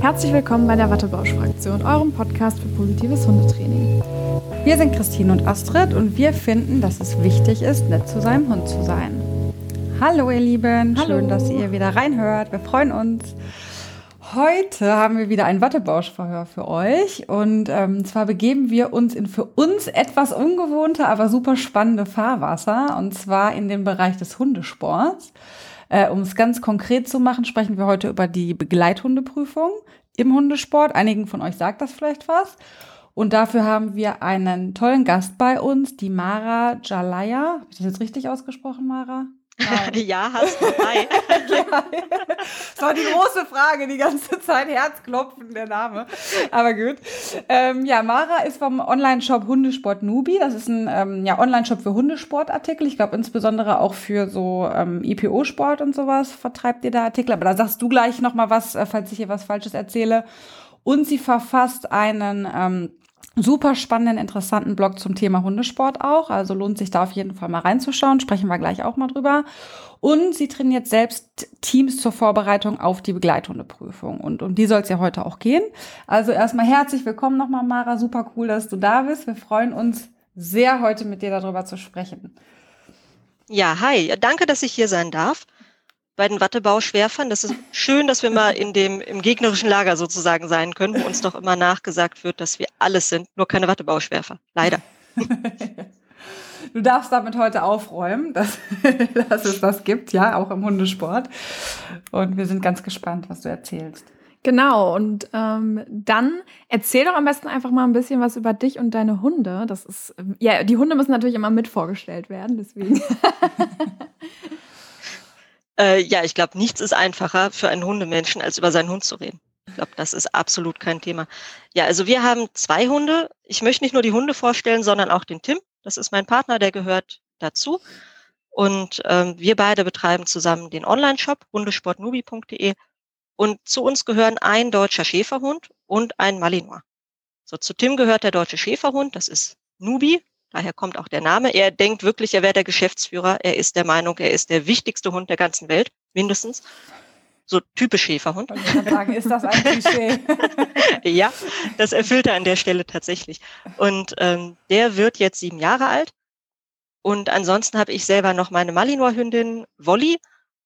Herzlich willkommen bei der Wattebausch-Fraktion, eurem Podcast für positives Hundetraining. Wir sind Christine und Astrid und wir finden, dass es wichtig ist, nett zu seinem Hund zu sein. Hallo ihr Lieben, Hallo. schön, dass ihr wieder reinhört. Wir freuen uns. Heute haben wir wieder ein Wattebausch-Verhör für euch und ähm, zwar begeben wir uns in für uns etwas ungewohnte, aber super spannende Fahrwasser und zwar in den Bereich des Hundesports. Äh, um es ganz konkret zu machen, sprechen wir heute über die Begleithundeprüfung im Hundesport. Einigen von euch sagt das vielleicht was. Und dafür haben wir einen tollen Gast bei uns, die Mara Jalaya. Habe ich das jetzt richtig ausgesprochen, Mara? Ja, hast du. Hi. ja. Das war die große Frage, die ganze Zeit Herzklopfen, der Name. Aber gut. Ähm, ja, Mara ist vom Online-Shop Hundesport Nubi. Das ist ein ähm, ja, Online-Shop für Hundesportartikel. Ich glaube insbesondere auch für so ähm, IPO-Sport und sowas vertreibt ihr da Artikel. Aber da sagst du gleich noch mal was, äh, falls ich hier was Falsches erzähle. Und sie verfasst einen ähm, super spannenden, interessanten Blog zum Thema Hundesport auch. Also lohnt sich da auf jeden Fall mal reinzuschauen. Sprechen wir gleich auch mal drüber. Und sie trainiert selbst Teams zur Vorbereitung auf die Begleithundeprüfung. Und um die soll es ja heute auch gehen. Also erstmal herzlich willkommen nochmal, Mara. Super cool, dass du da bist. Wir freuen uns sehr, heute mit dir darüber zu sprechen. Ja, hi. Danke, dass ich hier sein darf. Bei den Wattebauschwerfern. Das ist schön, dass wir mal in dem, im gegnerischen Lager sozusagen sein können, wo uns doch immer nachgesagt wird, dass wir alles sind, nur keine Wattebauschwerfer. Leider. Du darfst damit heute aufräumen, dass, dass es das gibt, ja, auch im Hundesport. Und wir sind ganz gespannt, was du erzählst. Genau, und ähm, dann erzähl doch am besten einfach mal ein bisschen was über dich und deine Hunde. Das ist, ja, die Hunde müssen natürlich immer mit vorgestellt werden, deswegen. Äh, ja, ich glaube, nichts ist einfacher für einen Hundemenschen, als über seinen Hund zu reden. Ich glaube, das ist absolut kein Thema. Ja, also wir haben zwei Hunde. Ich möchte nicht nur die Hunde vorstellen, sondern auch den Tim. Das ist mein Partner, der gehört dazu. Und ähm, wir beide betreiben zusammen den Online-Shop hundesportnubi.de. Und zu uns gehören ein deutscher Schäferhund und ein Malinois. So, zu Tim gehört der deutsche Schäferhund, das ist Nubi, daher kommt auch der Name. Er denkt wirklich, er wäre der Geschäftsführer. Er ist der Meinung, er ist der wichtigste Hund der ganzen Welt, mindestens. So typisch Schäferhund. Und ich kann sagen, ist das ein Klischee? ja, das erfüllt er an der Stelle tatsächlich. Und ähm, der wird jetzt sieben Jahre alt. Und ansonsten habe ich selber noch meine Malinois-Hündin Wolli.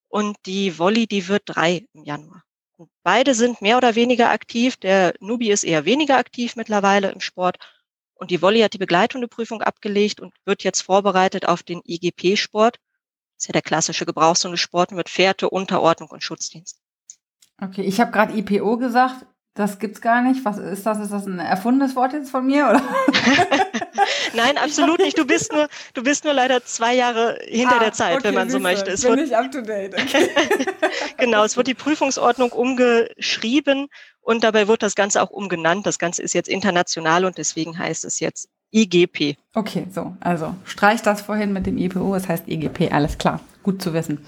Und die Wolli, die wird drei im Januar. Und beide sind mehr oder weniger aktiv. Der Nubi ist eher weniger aktiv mittlerweile im Sport. Und die Wolli hat die Begleithundeprüfung abgelegt und wird jetzt vorbereitet auf den IGP-Sport. Das ist ja der klassische Gebrauchshundesport mit Fährte, Unterordnung und Schutzdienst. Okay, ich habe gerade IPO gesagt. Das gibt's gar nicht. Was ist das? Ist das ein erfundenes Wort jetzt von mir? Oder? Nein, absolut nicht. Du bist nur, du bist nur leider zwei Jahre hinter Ah, der Zeit, okay, wenn man so möchte. Es bin wird, ich up to date. Okay. genau, es wird die Prüfungsordnung umgeschrieben und dabei wird das Ganze auch umgenannt. Das Ganze ist jetzt international und deswegen heißt es jetzt IGP. okay, so. Also streich das vorhin mit dem IPO. Es heißt IGP. Alles klar. Gut zu wissen.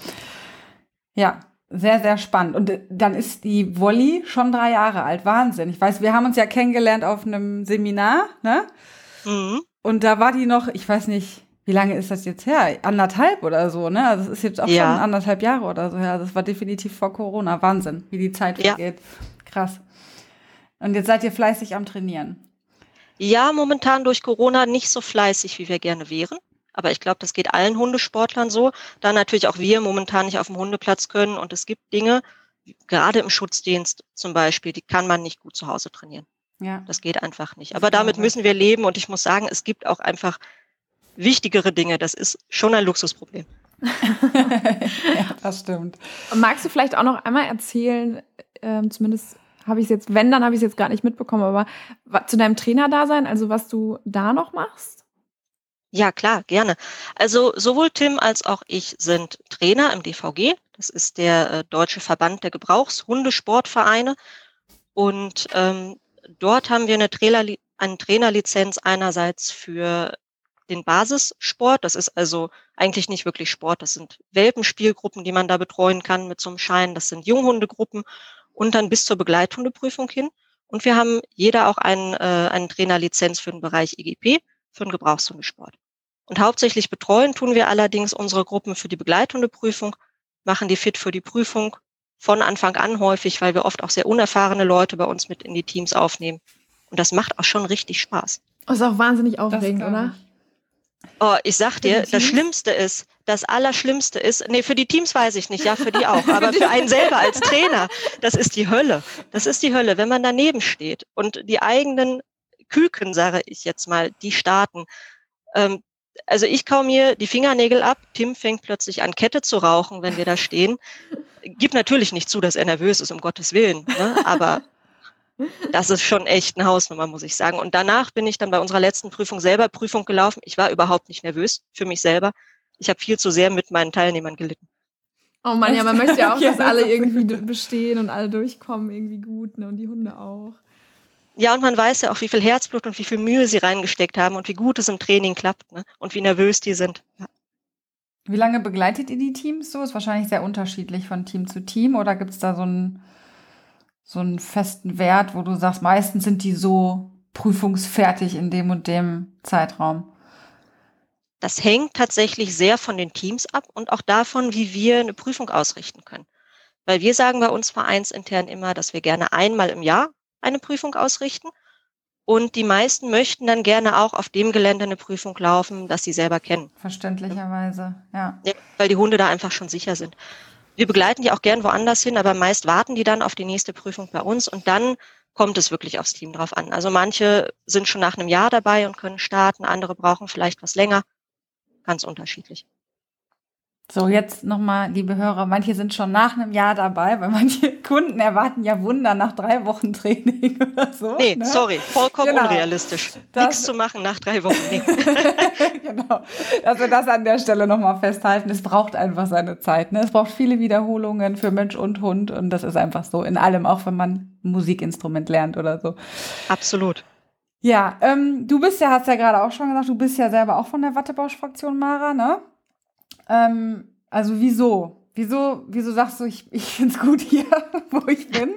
Ja, sehr, sehr spannend. Und äh, dann ist die Wolli schon drei Jahre alt. Wahnsinn. Ich weiß, wir haben uns ja kennengelernt auf einem Seminar, ne? Mhm. Und da war die noch, ich weiß nicht, wie lange ist das jetzt her? Anderthalb oder so, ne? Also das ist jetzt auch Ja. schon anderthalb Jahre oder so her. Das war definitiv vor Corona. Wahnsinn, wie die Zeit Ja. vergeht. Krass. Und jetzt seid ihr fleißig am Trainieren. Ja, momentan durch Corona nicht so fleißig, wie wir gerne wären. Aber ich glaube, das geht allen Hundesportlern so. Da natürlich auch wir momentan nicht auf dem Hundeplatz können. Und es gibt Dinge, gerade im Schutzdienst zum Beispiel, die kann man nicht gut zu Hause trainieren. Ja. Das geht einfach nicht. Aber damit müssen wir leben. Und ich muss sagen, es gibt auch einfach wichtigere Dinge. Das ist schon ein Luxusproblem. ja, das stimmt. Magst du vielleicht auch noch einmal erzählen, ähm, zumindest habe ich es jetzt, wenn, dann habe ich es jetzt gar nicht mitbekommen, aber zu deinem Trainerdasein, also was du da noch machst? Ja, klar, gerne. Also sowohl Tim als auch ich sind Trainer im DVG. Das ist der äh, Deutsche Verband der Gebrauchshundesportvereine. Und ähm, dort haben wir eine, Trainerli eine Trainerlizenz einerseits für den Basissport. Das ist also eigentlich nicht wirklich Sport. Das sind Welpenspielgruppen, die man da betreuen kann mit so einem Schein. Das sind Junghundegruppen und dann bis zur Begleithundeprüfung hin. Und wir haben jeder auch einen, äh, eine Trainerlizenz für den Bereich IGP, für den Gebrauchshundesport. Und hauptsächlich betreuen tun wir allerdings unsere Gruppen für die Begleithundeprüfung, machen die fit für die Prüfung von Anfang an häufig, weil wir oft auch sehr unerfahrene Leute bei uns mit in die Teams aufnehmen. Und das macht auch schon richtig Spaß. Das ist auch wahnsinnig aufregend, oder? Oh, ich sag dir, das Schlimmste ist, das Allerschlimmste ist, nee, für die Teams weiß ich nicht, ja, für die auch, aber für einen selber als Trainer, das ist die Hölle. Das ist die Hölle, wenn man daneben steht und die eigenen Küken, sage ich jetzt mal, die starten. Ähm, also ich kau mir die Fingernägel ab, Tim fängt plötzlich an, Kette zu rauchen, wenn wir da stehen. Gibt natürlich nicht zu, dass er nervös ist, um Gottes Willen, ne? aber das ist schon echt eine Hausnummer, muss ich sagen. Und danach bin ich dann bei unserer letzten Prüfung selber Prüfung gelaufen. Ich war überhaupt nicht nervös für mich selber. Ich habe viel zu sehr mit meinen Teilnehmern gelitten. Oh Mann, ja, man möchte ja auch, dass alle irgendwie bestehen und alle durchkommen, irgendwie gut, ne? Und die Hunde auch. Ja, und man weiß ja auch, wie viel Herzblut und wie viel Mühe sie reingesteckt haben und wie gut es im Training klappt, ne? Und wie nervös die sind. Ja. Wie lange begleitet ihr die Teams so? Ist wahrscheinlich sehr unterschiedlich von Team zu Team oder gibt es da so einen, so einen festen Wert, wo du sagst, meistens sind die so prüfungsfertig in dem und dem Zeitraum? Das hängt tatsächlich sehr von den Teams ab und auch davon, wie wir eine Prüfung ausrichten können. Weil wir sagen bei uns vereinsintern immer, dass wir gerne einmal im Jahr eine Prüfung ausrichten. Und die meisten möchten dann gerne auch auf dem Gelände eine Prüfung laufen, das sie selber kennen. Verständlicherweise, ja. ja. Weil die Hunde da einfach schon sicher sind. Wir begleiten die auch gern woanders hin, aber meist warten die dann auf die nächste Prüfung bei uns und dann kommt es wirklich aufs Team drauf an. Also manche sind schon nach einem Jahr dabei und können starten, andere brauchen vielleicht was länger ganz unterschiedlich. So, jetzt nochmal, liebe Hörer, manche sind schon nach einem Jahr dabei, weil manche Kunden erwarten ja Wunder nach drei Wochen Training oder so. Nee, ne? sorry, vollkommen genau. unrealistisch. Das, Nichts zu machen nach drei Wochen. Nee. genau. Dass wir das an der Stelle nochmal festhalten. Es braucht einfach seine Zeit. Ne? Es braucht viele Wiederholungen für Mensch und Hund und das ist einfach so in allem, auch wenn man ein Musikinstrument lernt oder so. Absolut. Ja, ähm, du bist ja, hast ja gerade auch schon gesagt, du bist ja selber auch von der Wattebausch-Fraktion, Mara, ne? Ähm, also wieso? Wieso, wieso sagst du, ich, ich finde es gut hier, wo ich bin?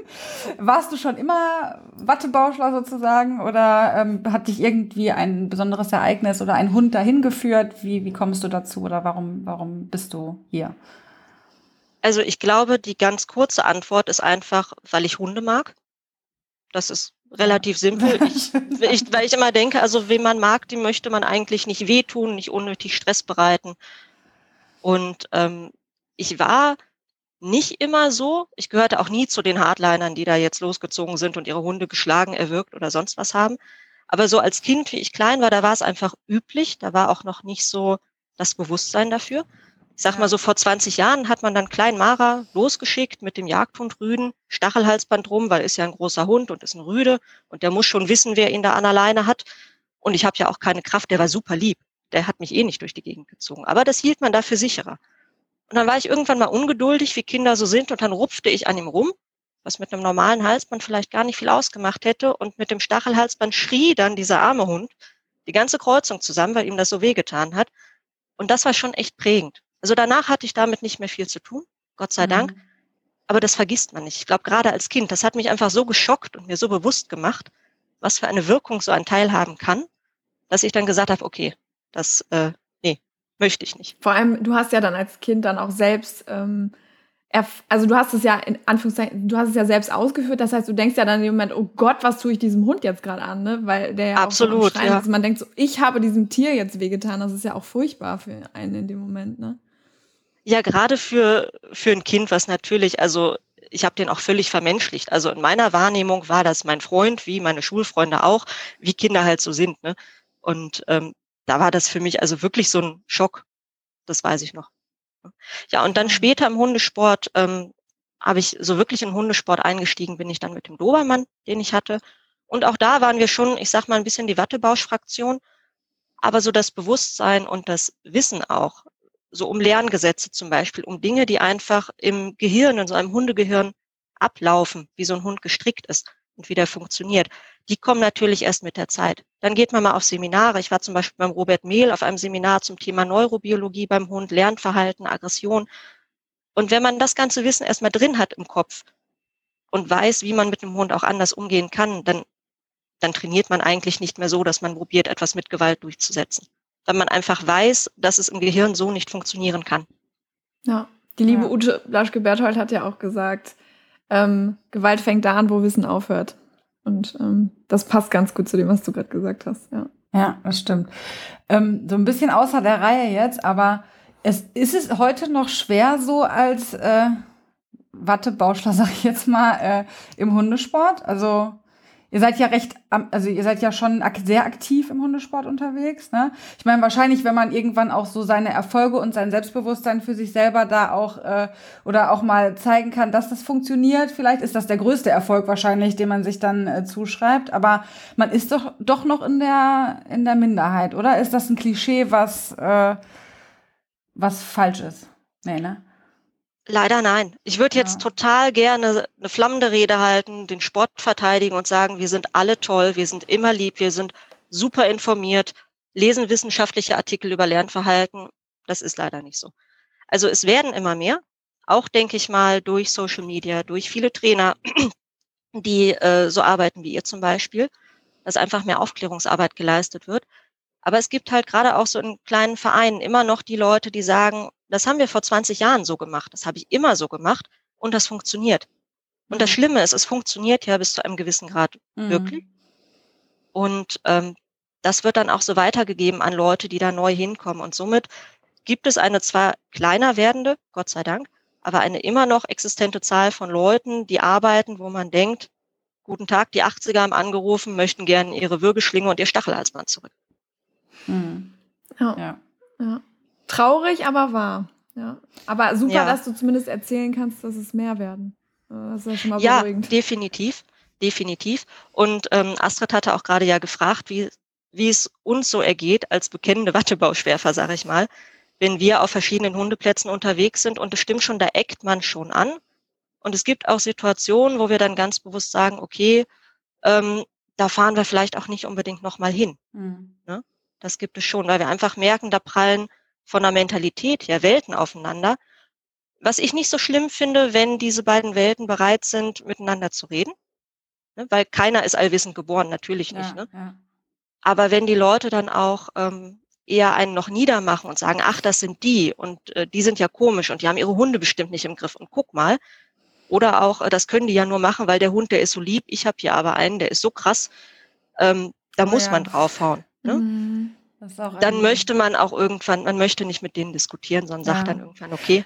Warst du schon immer Wattebauschler sozusagen oder ähm, hat dich irgendwie ein besonderes Ereignis oder ein Hund dahin geführt? Wie, wie kommst du dazu oder warum, warum bist du hier? Also ich glaube, die ganz kurze Antwort ist einfach, weil ich Hunde mag. Das ist relativ simpel. Ich, ich, weil ich immer denke, also wen man mag, dem möchte man eigentlich nicht wehtun, nicht unnötig Stress bereiten. Und ähm, ich war nicht immer so. Ich gehörte auch nie zu den Hardlinern, die da jetzt losgezogen sind und ihre Hunde geschlagen, erwürgt oder sonst was haben. Aber so als Kind, wie ich klein war, da war es einfach üblich. Da war auch noch nicht so das Bewusstsein dafür. Ich sag mal so, vor 20 Jahren hat man dann Klein Mara losgeschickt mit dem Jagdhund Rüden, Stachelhalsband rum, weil ist ja ein großer Hund und ist ein Rüde und der muss schon wissen, wer ihn da an alleine hat. Und ich habe ja auch keine Kraft, der war super lieb. Der hat mich eh nicht durch die Gegend gezogen. Aber das hielt man dafür sicherer. Und dann war ich irgendwann mal ungeduldig, wie Kinder so sind, und dann rupfte ich an ihm rum, was mit einem normalen Halsband vielleicht gar nicht viel ausgemacht hätte. Und mit dem Stachelhalsband schrie dann dieser arme Hund die ganze Kreuzung zusammen, weil ihm das so wehgetan hat. Und das war schon echt prägend. Also danach hatte ich damit nicht mehr viel zu tun, Gott sei mhm. Dank. Aber das vergisst man nicht. Ich glaube, gerade als Kind, das hat mich einfach so geschockt und mir so bewusst gemacht, was für eine Wirkung so ein Teil haben kann, dass ich dann gesagt habe, okay, das, äh, nee, möchte ich nicht. Vor allem, du hast ja dann als Kind dann auch selbst ähm, also du hast es ja in Anführungszeichen, du hast es ja selbst ausgeführt, das heißt, du denkst ja dann im Moment, oh Gott, was tue ich diesem Hund jetzt gerade an, ne? Weil der ja Absolut, auch ja. ist. Man denkt so, ich habe diesem Tier jetzt wehgetan, das ist ja auch furchtbar für einen in dem Moment, ne? Ja, gerade für, für ein Kind, was natürlich, also ich habe den auch völlig vermenschlicht. Also in meiner Wahrnehmung war das mein Freund, wie meine Schulfreunde auch, wie Kinder halt so sind. Ne? Und ähm, da war das für mich also wirklich so ein Schock. Das weiß ich noch. Ja, und dann mhm. später im Hundesport ähm, habe ich so wirklich in Hundesport eingestiegen, bin ich dann mit dem Dobermann, den ich hatte. Und auch da waren wir schon, ich sag mal, ein bisschen die Wattebausch-Fraktion. Aber so das Bewusstsein und das Wissen auch, so um Lerngesetze zum Beispiel, um Dinge, die einfach im Gehirn, in so einem Hundegehirn ablaufen, wie so ein Hund gestrickt ist und wie der funktioniert die kommen natürlich erst mit der Zeit. Dann geht man mal auf Seminare. Ich war zum Beispiel beim Robert Mehl auf einem Seminar zum Thema Neurobiologie beim Hund, Lernverhalten, Aggression. Und wenn man das ganze Wissen erstmal drin hat im Kopf und weiß, wie man mit dem Hund auch anders umgehen kann, dann, dann trainiert man eigentlich nicht mehr so, dass man probiert, etwas mit Gewalt durchzusetzen. Weil man einfach weiß, dass es im Gehirn so nicht funktionieren kann. Ja, Die liebe ja. Ute Blaschke-Berthold hat ja auch gesagt, ähm, Gewalt fängt da an, wo Wissen aufhört. Und ähm, das passt ganz gut zu dem, was du gerade gesagt hast, ja. Ja, das stimmt. Ähm, so ein bisschen außer der Reihe jetzt, aber es, ist es heute noch schwer, so als äh, Wattebauschler, sag ich jetzt mal, äh, im Hundesport? Also Ihr seid ja recht, also ihr seid ja schon sehr aktiv im Hundesport unterwegs. Ne? Ich meine, wahrscheinlich, wenn man irgendwann auch so seine Erfolge und sein Selbstbewusstsein für sich selber da auch äh, oder auch mal zeigen kann, dass das funktioniert, vielleicht ist das der größte Erfolg wahrscheinlich, den man sich dann äh, zuschreibt. Aber man ist doch doch noch in der in der Minderheit, oder? Ist das ein Klischee, was äh, was falsch ist? Nee, ne? Leider nein. Ich würde jetzt ja. total gerne eine flammende Rede halten, den Sport verteidigen und sagen, wir sind alle toll, wir sind immer lieb, wir sind super informiert, lesen wissenschaftliche Artikel über Lernverhalten. Das ist leider nicht so. Also es werden immer mehr, auch denke ich mal durch Social Media, durch viele Trainer, die äh, so arbeiten wie ihr zum Beispiel, dass einfach mehr Aufklärungsarbeit geleistet wird. Aber es gibt halt gerade auch so in kleinen Vereinen immer noch die Leute, die sagen, das haben wir vor 20 Jahren so gemacht. Das habe ich immer so gemacht und das funktioniert. Und das mhm. Schlimme ist, es funktioniert ja bis zu einem gewissen Grad mhm. wirklich. Und ähm, das wird dann auch so weitergegeben an Leute, die da neu hinkommen. Und somit gibt es eine zwar kleiner werdende, Gott sei Dank, aber eine immer noch existente Zahl von Leuten, die arbeiten, wo man denkt, guten Tag, die 80er haben angerufen, möchten gerne ihre Würgeschlinge und ihr Stachelhalsband zurück. Mhm. Ja. ja. ja. Traurig, aber wahr. Ja. Aber super, ja. dass du zumindest erzählen kannst, dass es mehr werden. Äh, das ist ja schon mal ja, beruhigend. definitiv. Definitiv. Und ähm, Astrid hatte auch gerade ja gefragt, wie, wie es uns so ergeht als bekennende Wattebauschwerfer, sage ich mal, wenn wir auf verschiedenen Hundeplätzen unterwegs sind. Und es stimmt schon, da eckt man schon an. Und es gibt auch Situationen, wo wir dann ganz bewusst sagen, okay, ähm, da fahren wir vielleicht auch nicht unbedingt nochmal hin. Mhm. Ne? Das gibt es schon, weil wir einfach merken, da prallen von der Mentalität her Welten aufeinander. Was ich nicht so schlimm finde, wenn diese beiden Welten bereit sind, miteinander zu reden. Ne? Weil keiner ist allwissend geboren, natürlich nicht. Ja, ne? ja. Aber wenn die Leute dann auch ähm, eher einen noch niedermachen und sagen, ach, das sind die und äh, die sind ja komisch und die haben ihre Hunde bestimmt nicht im Griff und guck mal. Oder auch, äh, das können die ja nur machen, weil der Hund, der ist so lieb, ich habe hier aber einen, der ist so krass, ähm, da oh, muss ja. man draufhauen. Ne? Mhm dann möchte man auch irgendwann, man möchte nicht mit denen diskutieren, sondern ja. sagt dann irgendwann, okay,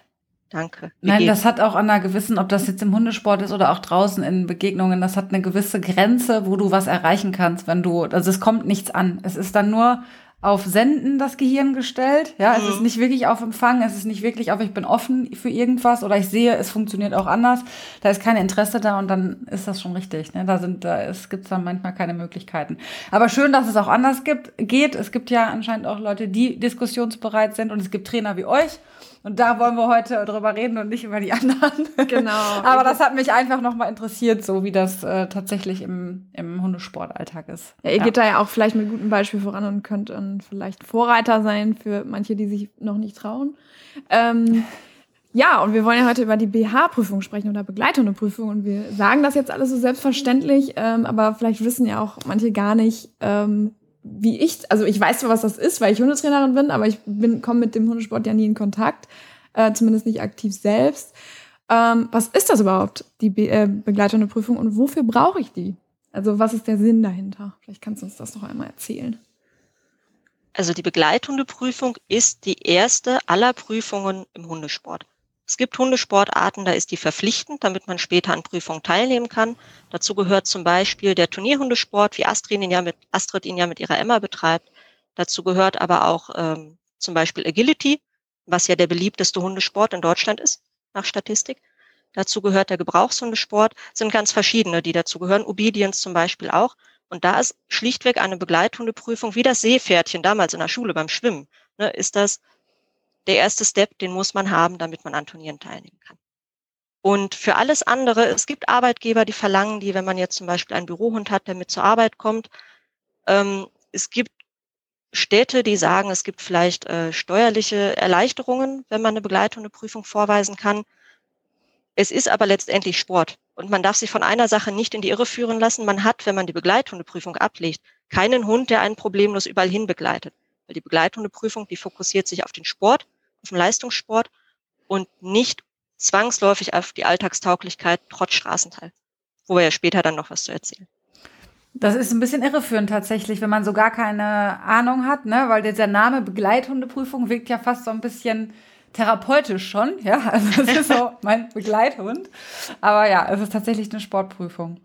danke. Nein, gehen. das hat auch an einer gewissen, ob das jetzt im Hundesport ist oder auch draußen in Begegnungen, das hat eine gewisse Grenze, wo du was erreichen kannst, wenn du, also es kommt nichts an. Es ist dann nur, auf Senden das Gehirn gestellt. Ja, mhm. es ist mhm. nicht wirklich auf Empfang, es ist nicht wirklich auf, ich bin offen für irgendwas oder ich sehe, es funktioniert auch anders. Da ist kein Interesse da und dann ist das schon richtig. Ne? Da sind, da es gibt dann manchmal keine Möglichkeiten. Aber schön, dass es auch anders gibt, geht. Es gibt ja anscheinend auch Leute, die diskussionsbereit sind und es gibt Trainer wie euch und da wollen wir heute drüber reden und nicht über die anderen. Genau. Aber das hat mich einfach nochmal interessiert, so wie das äh, tatsächlich im, im Hundesportalltag ist. Ja, ihr ja. geht da ja auch vielleicht mit gutem Beispiel voran und könnt dann vielleicht Vorreiter sein für manche, die sich noch nicht trauen. Ähm, ja, und wir wollen ja heute über die BH-Prüfung sprechen oder Begleithundeprüfung. Und wir sagen das jetzt alles so selbstverständlich, ähm, aber vielleicht wissen ja auch manche gar nicht, ähm, wie ich, also ich weiß zwar, was das ist, weil ich Hundetrainerin bin, aber ich bin komme mit dem Hundesport ja nie in Kontakt, äh, zumindest nicht aktiv selbst. Ähm, was ist das überhaupt, die Be äh, Begleithundeprüfung und wofür brauche ich die? Also was ist der Sinn dahinter? Vielleicht kannst du uns das noch einmal erzählen. Also die Begleithundeprüfung ist die erste aller Prüfungen im Hundesport. Es gibt Hundesportarten, da ist die verpflichtend, damit man später an Prüfungen teilnehmen kann. Dazu gehört zum Beispiel der Turnierhundesport, wie Astrid ihn ja mit, Astrid ihn ja mit ihrer Emma betreibt. Dazu gehört aber auch ähm, zum Beispiel Agility, was ja der beliebteste Hundesport in Deutschland ist, nach Statistik. Dazu gehört der Gebrauchshundesport, sind ganz verschiedene, die dazu gehören. Obedience zum Beispiel auch. Und da ist schlichtweg eine Begleithundeprüfung, wie das Seepferdchen damals in der Schule beim Schwimmen, ne, ist das der erste Step, den muss man haben, damit man an Turnieren teilnehmen kann. Und für alles andere, es gibt Arbeitgeber, die verlangen die, wenn man jetzt zum Beispiel einen Bürohund hat, der mit zur Arbeit kommt. Ähm, es gibt Städte, die sagen, es gibt vielleicht äh, steuerliche Erleichterungen, wenn man eine Begleithundeprüfung vorweisen kann. Es ist aber letztendlich Sport. Und man darf sich von einer Sache nicht in die Irre führen lassen. Man hat, wenn man die Begleithundeprüfung ablegt, keinen Hund, der einen problemlos überall hin begleitet. Weil die Begleithundeprüfung, die fokussiert sich auf den Sport auf dem Leistungssport. und nicht zwangsläufig auf die Alltagstauglichkeit trotz Straßenteil. Wo wir ja später dann noch was zu erzählen. Das ist ein bisschen irreführend tatsächlich, wenn man so gar keine Ahnung hat, ne? weil dieser Name Begleithundeprüfung wirkt ja fast so ein bisschen therapeutisch schon, ja. Also es ist so mein Begleithund. Aber ja, es ist tatsächlich eine Sportprüfung.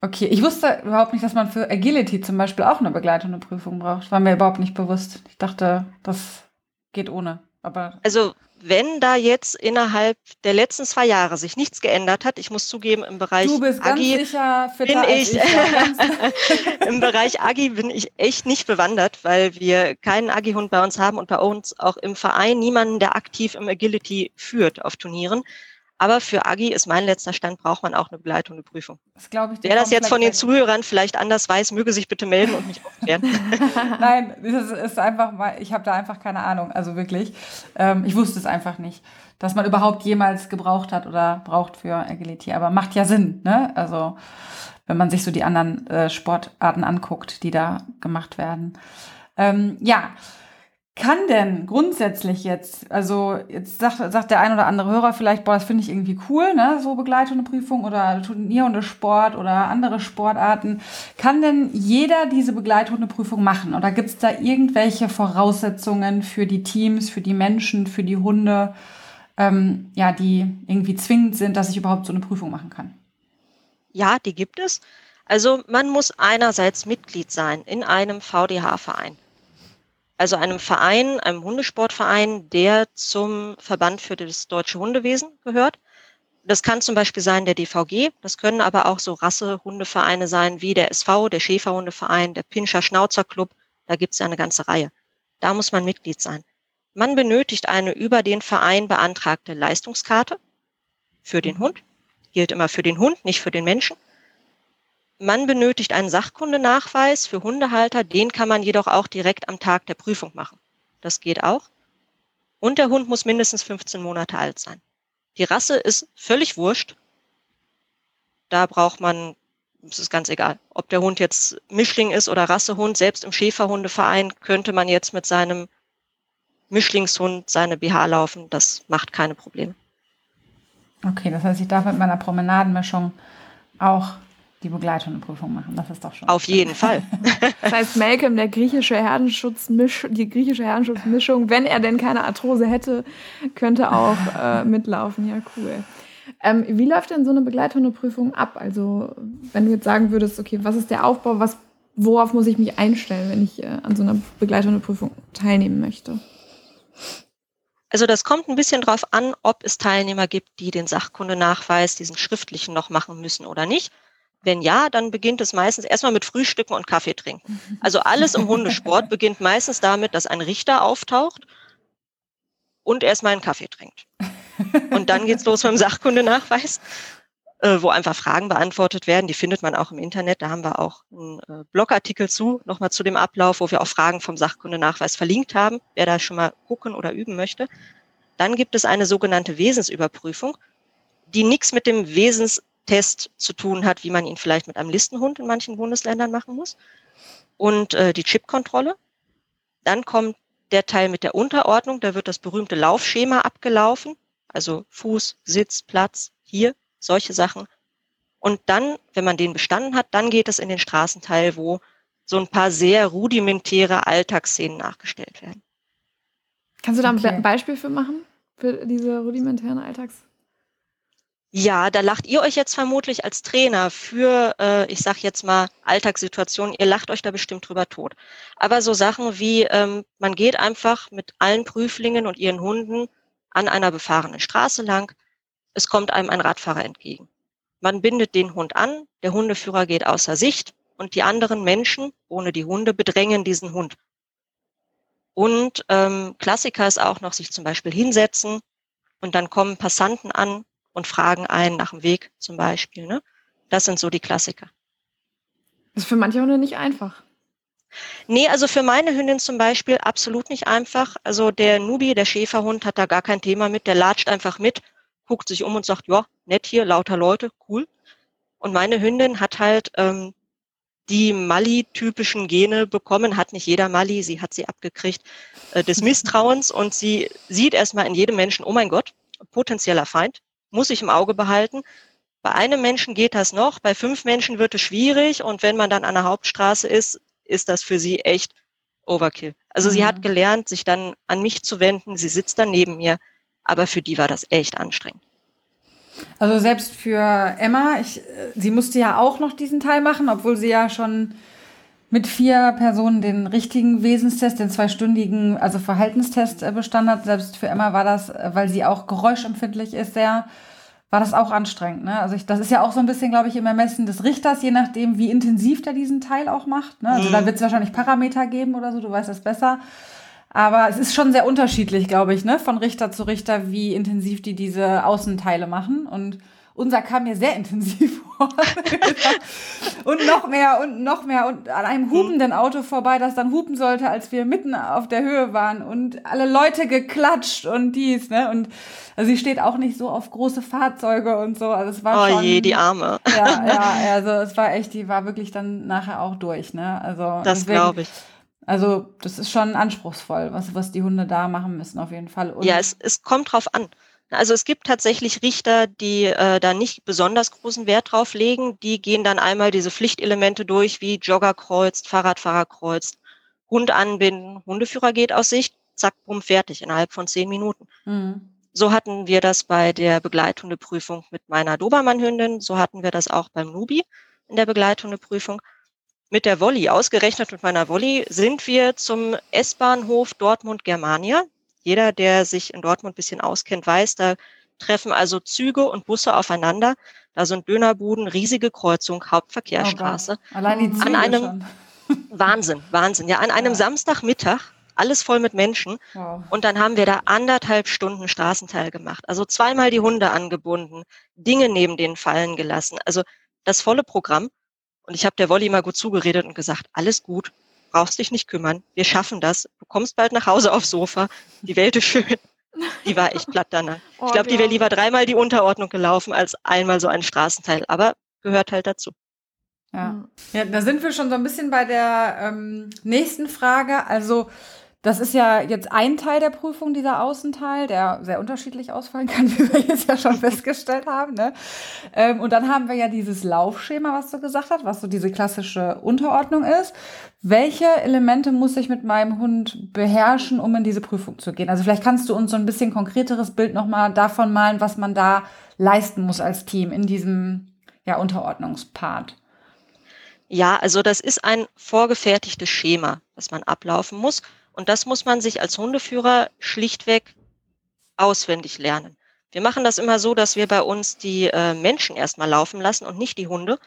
Okay, ich wusste überhaupt nicht, dass man für Agility zum Beispiel auch eine Begleithundeprüfung braucht. War mir überhaupt nicht bewusst. Ich dachte, das geht ohne. Aber also wenn da jetzt innerhalb der letzten zwei Jahre sich nichts geändert hat, ich muss zugeben, im Bereich du bist ganz Agi sicher bin ich, ich im Bereich Agi bin ich echt nicht bewandert, weil wir keinen Agi-Hund bei uns haben und bei uns auch im Verein niemanden, der aktiv im Agility führt auf Turnieren. Aber für Agi ist mein letzter Stand, braucht man auch eine Begleitung, eine Prüfung. Das glaube ich. Wer das jetzt von den Zuhörern vielleicht anders weiß, möge sich bitte melden und mich aufklären. Nein, das ist einfach, ich habe da einfach keine Ahnung, also wirklich. Ähm, ich wusste es einfach nicht, dass man überhaupt jemals gebraucht hat oder braucht für Agility. Aber macht ja Sinn, ne? Also wenn man sich so die anderen äh, Sportarten anguckt, die da gemacht werden. Ähm, ja, kann denn grundsätzlich jetzt, also jetzt sagt, sagt der ein oder andere Hörer vielleicht, boah, das finde ich irgendwie cool, ne, so Begleitung und Prüfung oder Turnierhundesport oder andere Sportarten. Kann denn jeder diese Begleithundeprüfung machen? Oder gibt es da irgendwelche Voraussetzungen für die Teams, für die Menschen, für die Hunde, ähm, ja, die irgendwie zwingend sind, dass ich überhaupt so eine Prüfung machen kann? Ja, die gibt es. Also man muss einerseits Mitglied sein in einem VDH-Verein also einem Verein, einem Hundesportverein, der zum Verband für das deutsche Hundewesen gehört. Das kann zum Beispiel sein der DVG, das können aber auch so Rassehundevereine sein wie der SV, der Schäferhundeverein, der Pinscher Schnauzer Club. Da gibt es ja eine ganze Reihe. Da muss man Mitglied sein. Man benötigt eine über den Verein beantragte Leistungskarte für den Hund. Gilt immer für den Hund, nicht für den Menschen. Man benötigt einen Sachkundenachweis für Hundehalter, den kann man jedoch auch direkt am Tag der Prüfung machen. Das geht auch. Und der Hund muss mindestens 15 Monate alt sein. Die Rasse ist völlig wurscht. Da braucht man, es ist ganz egal, ob der Hund jetzt Mischling ist oder Rassehund. Selbst im Schäferhundeverein könnte man jetzt mit seinem Mischlingshund seine BH laufen. Das macht keine Probleme. Okay, das heißt, ich darf mit meiner Promenadenmischung auch die Begleithundeprüfung machen. Das ist doch schon. Auf jeden Fall. Das heißt, Malcolm, der griechische Herdenschutzmisch, die griechische Herdenschutzmischung, wenn er denn keine Arthrose hätte, könnte auch äh, mitlaufen. Ja, cool. Ähm, wie läuft denn so eine Begleithundeprüfung ab? Also, wenn du jetzt sagen würdest, okay, was ist der Aufbau, was, worauf muss ich mich einstellen, wenn ich äh, an so einer Begleithundeprüfung teilnehmen möchte? Also das kommt ein bisschen drauf an, ob es Teilnehmer gibt, die den Sachkundenachweis, diesen schriftlichen noch machen müssen oder nicht. Wenn ja, dann beginnt es meistens erstmal mit Frühstücken und Kaffee trinken. Also alles im Hundesport beginnt meistens damit, dass ein Richter auftaucht und erstmal einen Kaffee trinkt. Und dann geht's los mit dem Sachkundenachweis, äh, wo einfach Fragen beantwortet werden. Die findet man auch im Internet. Da haben wir auch einen äh, Blogartikel zu, nochmal zu dem Ablauf, wo wir auch Fragen vom Sachkundenachweis verlinkt haben, wer da schon mal gucken oder üben möchte. Dann gibt es eine sogenannte Wesensüberprüfung, die nichts mit dem Wesens Test zu tun hat, wie man ihn vielleicht mit einem Listenhund in manchen Bundesländern machen muss. Und äh, die Chipkontrolle. Dann kommt der Teil mit der Unterordnung, da wird das berühmte Laufschema abgelaufen, also Fuß, Sitz, Platz, hier, solche Sachen. Und dann, wenn man den bestanden hat, dann geht es in den Straßenteil, wo so ein paar sehr rudimentäre Alltagsszenen nachgestellt werden. Kannst du da okay. ein Beispiel für machen? Für diese rudimentären Alltagsszenen? Ja, da lacht ihr euch jetzt vermutlich als Trainer für, äh, ich sag jetzt mal, Alltagssituationen, ihr lacht euch da bestimmt drüber tot. Aber so Sachen wie, ähm, man geht einfach mit allen Prüflingen und ihren Hunden an einer befahrenen Straße lang, es kommt einem ein Radfahrer entgegen. Man bindet den Hund an, der Hundeführer geht außer Sicht und die anderen Menschen, ohne die Hunde, bedrängen diesen Hund. Und ähm, Klassiker ist auch noch, sich zum Beispiel hinsetzen und dann kommen Passanten an, und fragen einen nach dem Weg zum Beispiel. Ne? Das sind so die Klassiker. Das ist für manche Hunde nicht einfach. Nee, also für meine Hündin zum Beispiel absolut nicht einfach. Also der Nubi, der Schäferhund, hat da gar kein Thema mit. Der latscht einfach mit, guckt sich um und sagt, ja, nett hier, lauter Leute, cool. Und meine Hündin hat halt ähm, die Mali-typischen Gene bekommen, hat nicht jeder Mali, sie hat sie abgekriegt, äh, des Misstrauens und sie sieht erstmal in jedem Menschen, oh mein Gott, potenzieller Feind, muss ich im Auge behalten. Bei einem Menschen geht das noch, bei fünf Menschen wird es schwierig und wenn man dann an der Hauptstraße ist, ist das für sie echt Overkill. Also mhm. sie hat gelernt, sich dann an mich zu wenden, sie sitzt dann neben mir, aber für die war das echt anstrengend. Also selbst für Emma, ich, sie musste ja auch noch diesen Teil machen, obwohl sie ja schon mit vier Personen den richtigen Wesenstest, den zweistündigen, also Verhaltenstest äh, bestanden hat. Selbst für Emma war das, äh, weil sie auch geräuschempfindlich ist, sehr, war das auch anstrengend. Ne? Also ich, das ist ja auch so ein bisschen, glaube ich, im Ermessen des Richters, je nachdem, wie intensiv der diesen Teil auch macht. Ne? Also mhm. da wird es wahrscheinlich Parameter geben oder so, du weißt das besser. Aber es ist schon sehr unterschiedlich, glaube ich, ne, von Richter zu Richter, wie intensiv die diese Außenteile machen. Und unser kam mir sehr intensiv vor. und noch mehr und noch mehr und an einem hupenden Auto vorbei, das dann hupen sollte, als wir mitten auf der Höhe waren und alle Leute geklatscht und dies, ne? Und also sie steht auch nicht so auf große Fahrzeuge und so. Also es war oh schon, je, die Arme. Ja, ja, also es war echt, die war wirklich dann nachher auch durch, ne? Also das glaube ich. Also das ist schon anspruchsvoll, was, was die Hunde da machen müssen auf jeden Fall. Und ja, es, es kommt drauf an. Also es gibt tatsächlich Richter, die äh, da nicht besonders großen Wert drauf legen. Die gehen dann einmal diese Pflichtelemente durch, wie Jogger kreuzt, Fahrradfahrer kreuzt, Hund anbinden, Hundeführer geht aus Sicht, zack, bumm, fertig, innerhalb von zehn Minuten. Mhm. So hatten wir das bei der Begleithundeprüfung mit meiner Dobermann-Hündin, so hatten wir das auch beim Nubi in der Begleithundeprüfung mit der Wolli, ausgerechnet mit meiner Wolli, sind wir zum S-Bahnhof Dortmund-Germania. Jeder, der sich in Dortmund ein bisschen auskennt, weiß, da treffen also Züge und Busse aufeinander. Da sind Dönerbuden, riesige Kreuzung, Hauptverkehrsstraße. Oh Allein die Züge an einem schon. Wahnsinn, Wahnsinn. Ja, an einem ja. Samstagmittag, alles voll mit Menschen. Wow. Und dann haben wir da anderthalb Stunden Straßenteil gemacht. Also zweimal die Hunde angebunden, Dinge neben denen fallen gelassen. Also das volle Programm. Und ich habe der Wolli mal gut zugeredet und gesagt, alles gut, brauchst dich nicht kümmern, wir schaffen das, du kommst bald nach Hause aufs Sofa, die Welt ist schön. Die war echt platt danach. Oh, ich glaube, die wäre lieber dreimal die Unterordnung gelaufen als einmal so ein Straßenteil, aber gehört halt dazu. Ja. ja, da sind wir schon so ein bisschen bei der ähm, nächsten Frage. Also das ist ja jetzt ein Teil der Prüfung, dieser Außenteil, der sehr unterschiedlich ausfallen kann, wie wir jetzt ja schon festgestellt haben. Ne? Ähm, und dann haben wir ja dieses Laufschema, was du gesagt hast, was so diese klassische Unterordnung ist. Welche Elemente muss ich mit meinem Hund beherrschen, um in diese Prüfung zu gehen? Also vielleicht kannst du uns so ein bisschen konkreteres Bild nochmal davon malen, was man da leisten muss als Team in diesem ja, Unterordnungspart. Ja, also das ist ein vorgefertigtes Schema, das man ablaufen muss. Und das muss man sich als Hundeführer schlichtweg auswendig lernen. Wir machen das immer so, dass wir bei uns die äh, Menschen erstmal laufen lassen und nicht die Hunde,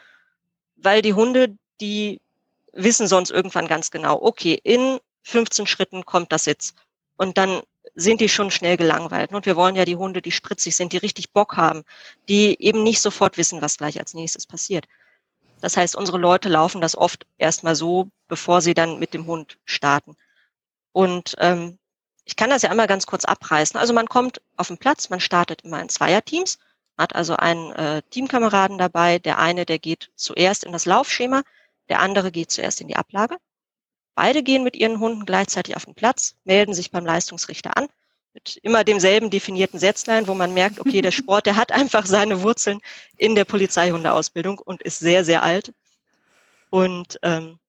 weil die Hunde, die wissen sonst irgendwann ganz genau, okay, in 15 Schritten kommt das jetzt. Und dann sind die schon schnell gelangweilt. Und wir wollen ja die Hunde, die spritzig sind, die richtig Bock haben, die eben nicht sofort wissen, was gleich als nächstes passiert. Das heißt, unsere Leute laufen das oft erstmal so, bevor sie dann mit dem Hund starten. Und ähm, ich kann das ja einmal ganz kurz abreißen. Also man kommt auf den Platz, man startet immer in Zweierteams, hat also einen äh, Teamkameraden dabei. Der eine, der geht zuerst in das Laufschema, der andere geht zuerst in die Ablage. Beide gehen mit ihren Hunden gleichzeitig auf den Platz, melden sich beim Leistungsrichter an, mit immer demselben definierten Sätzlein, wo man merkt, okay, der Sport, der hat einfach seine Wurzeln in der Polizeihundeausbildung und ist sehr, sehr alt. Und ähm,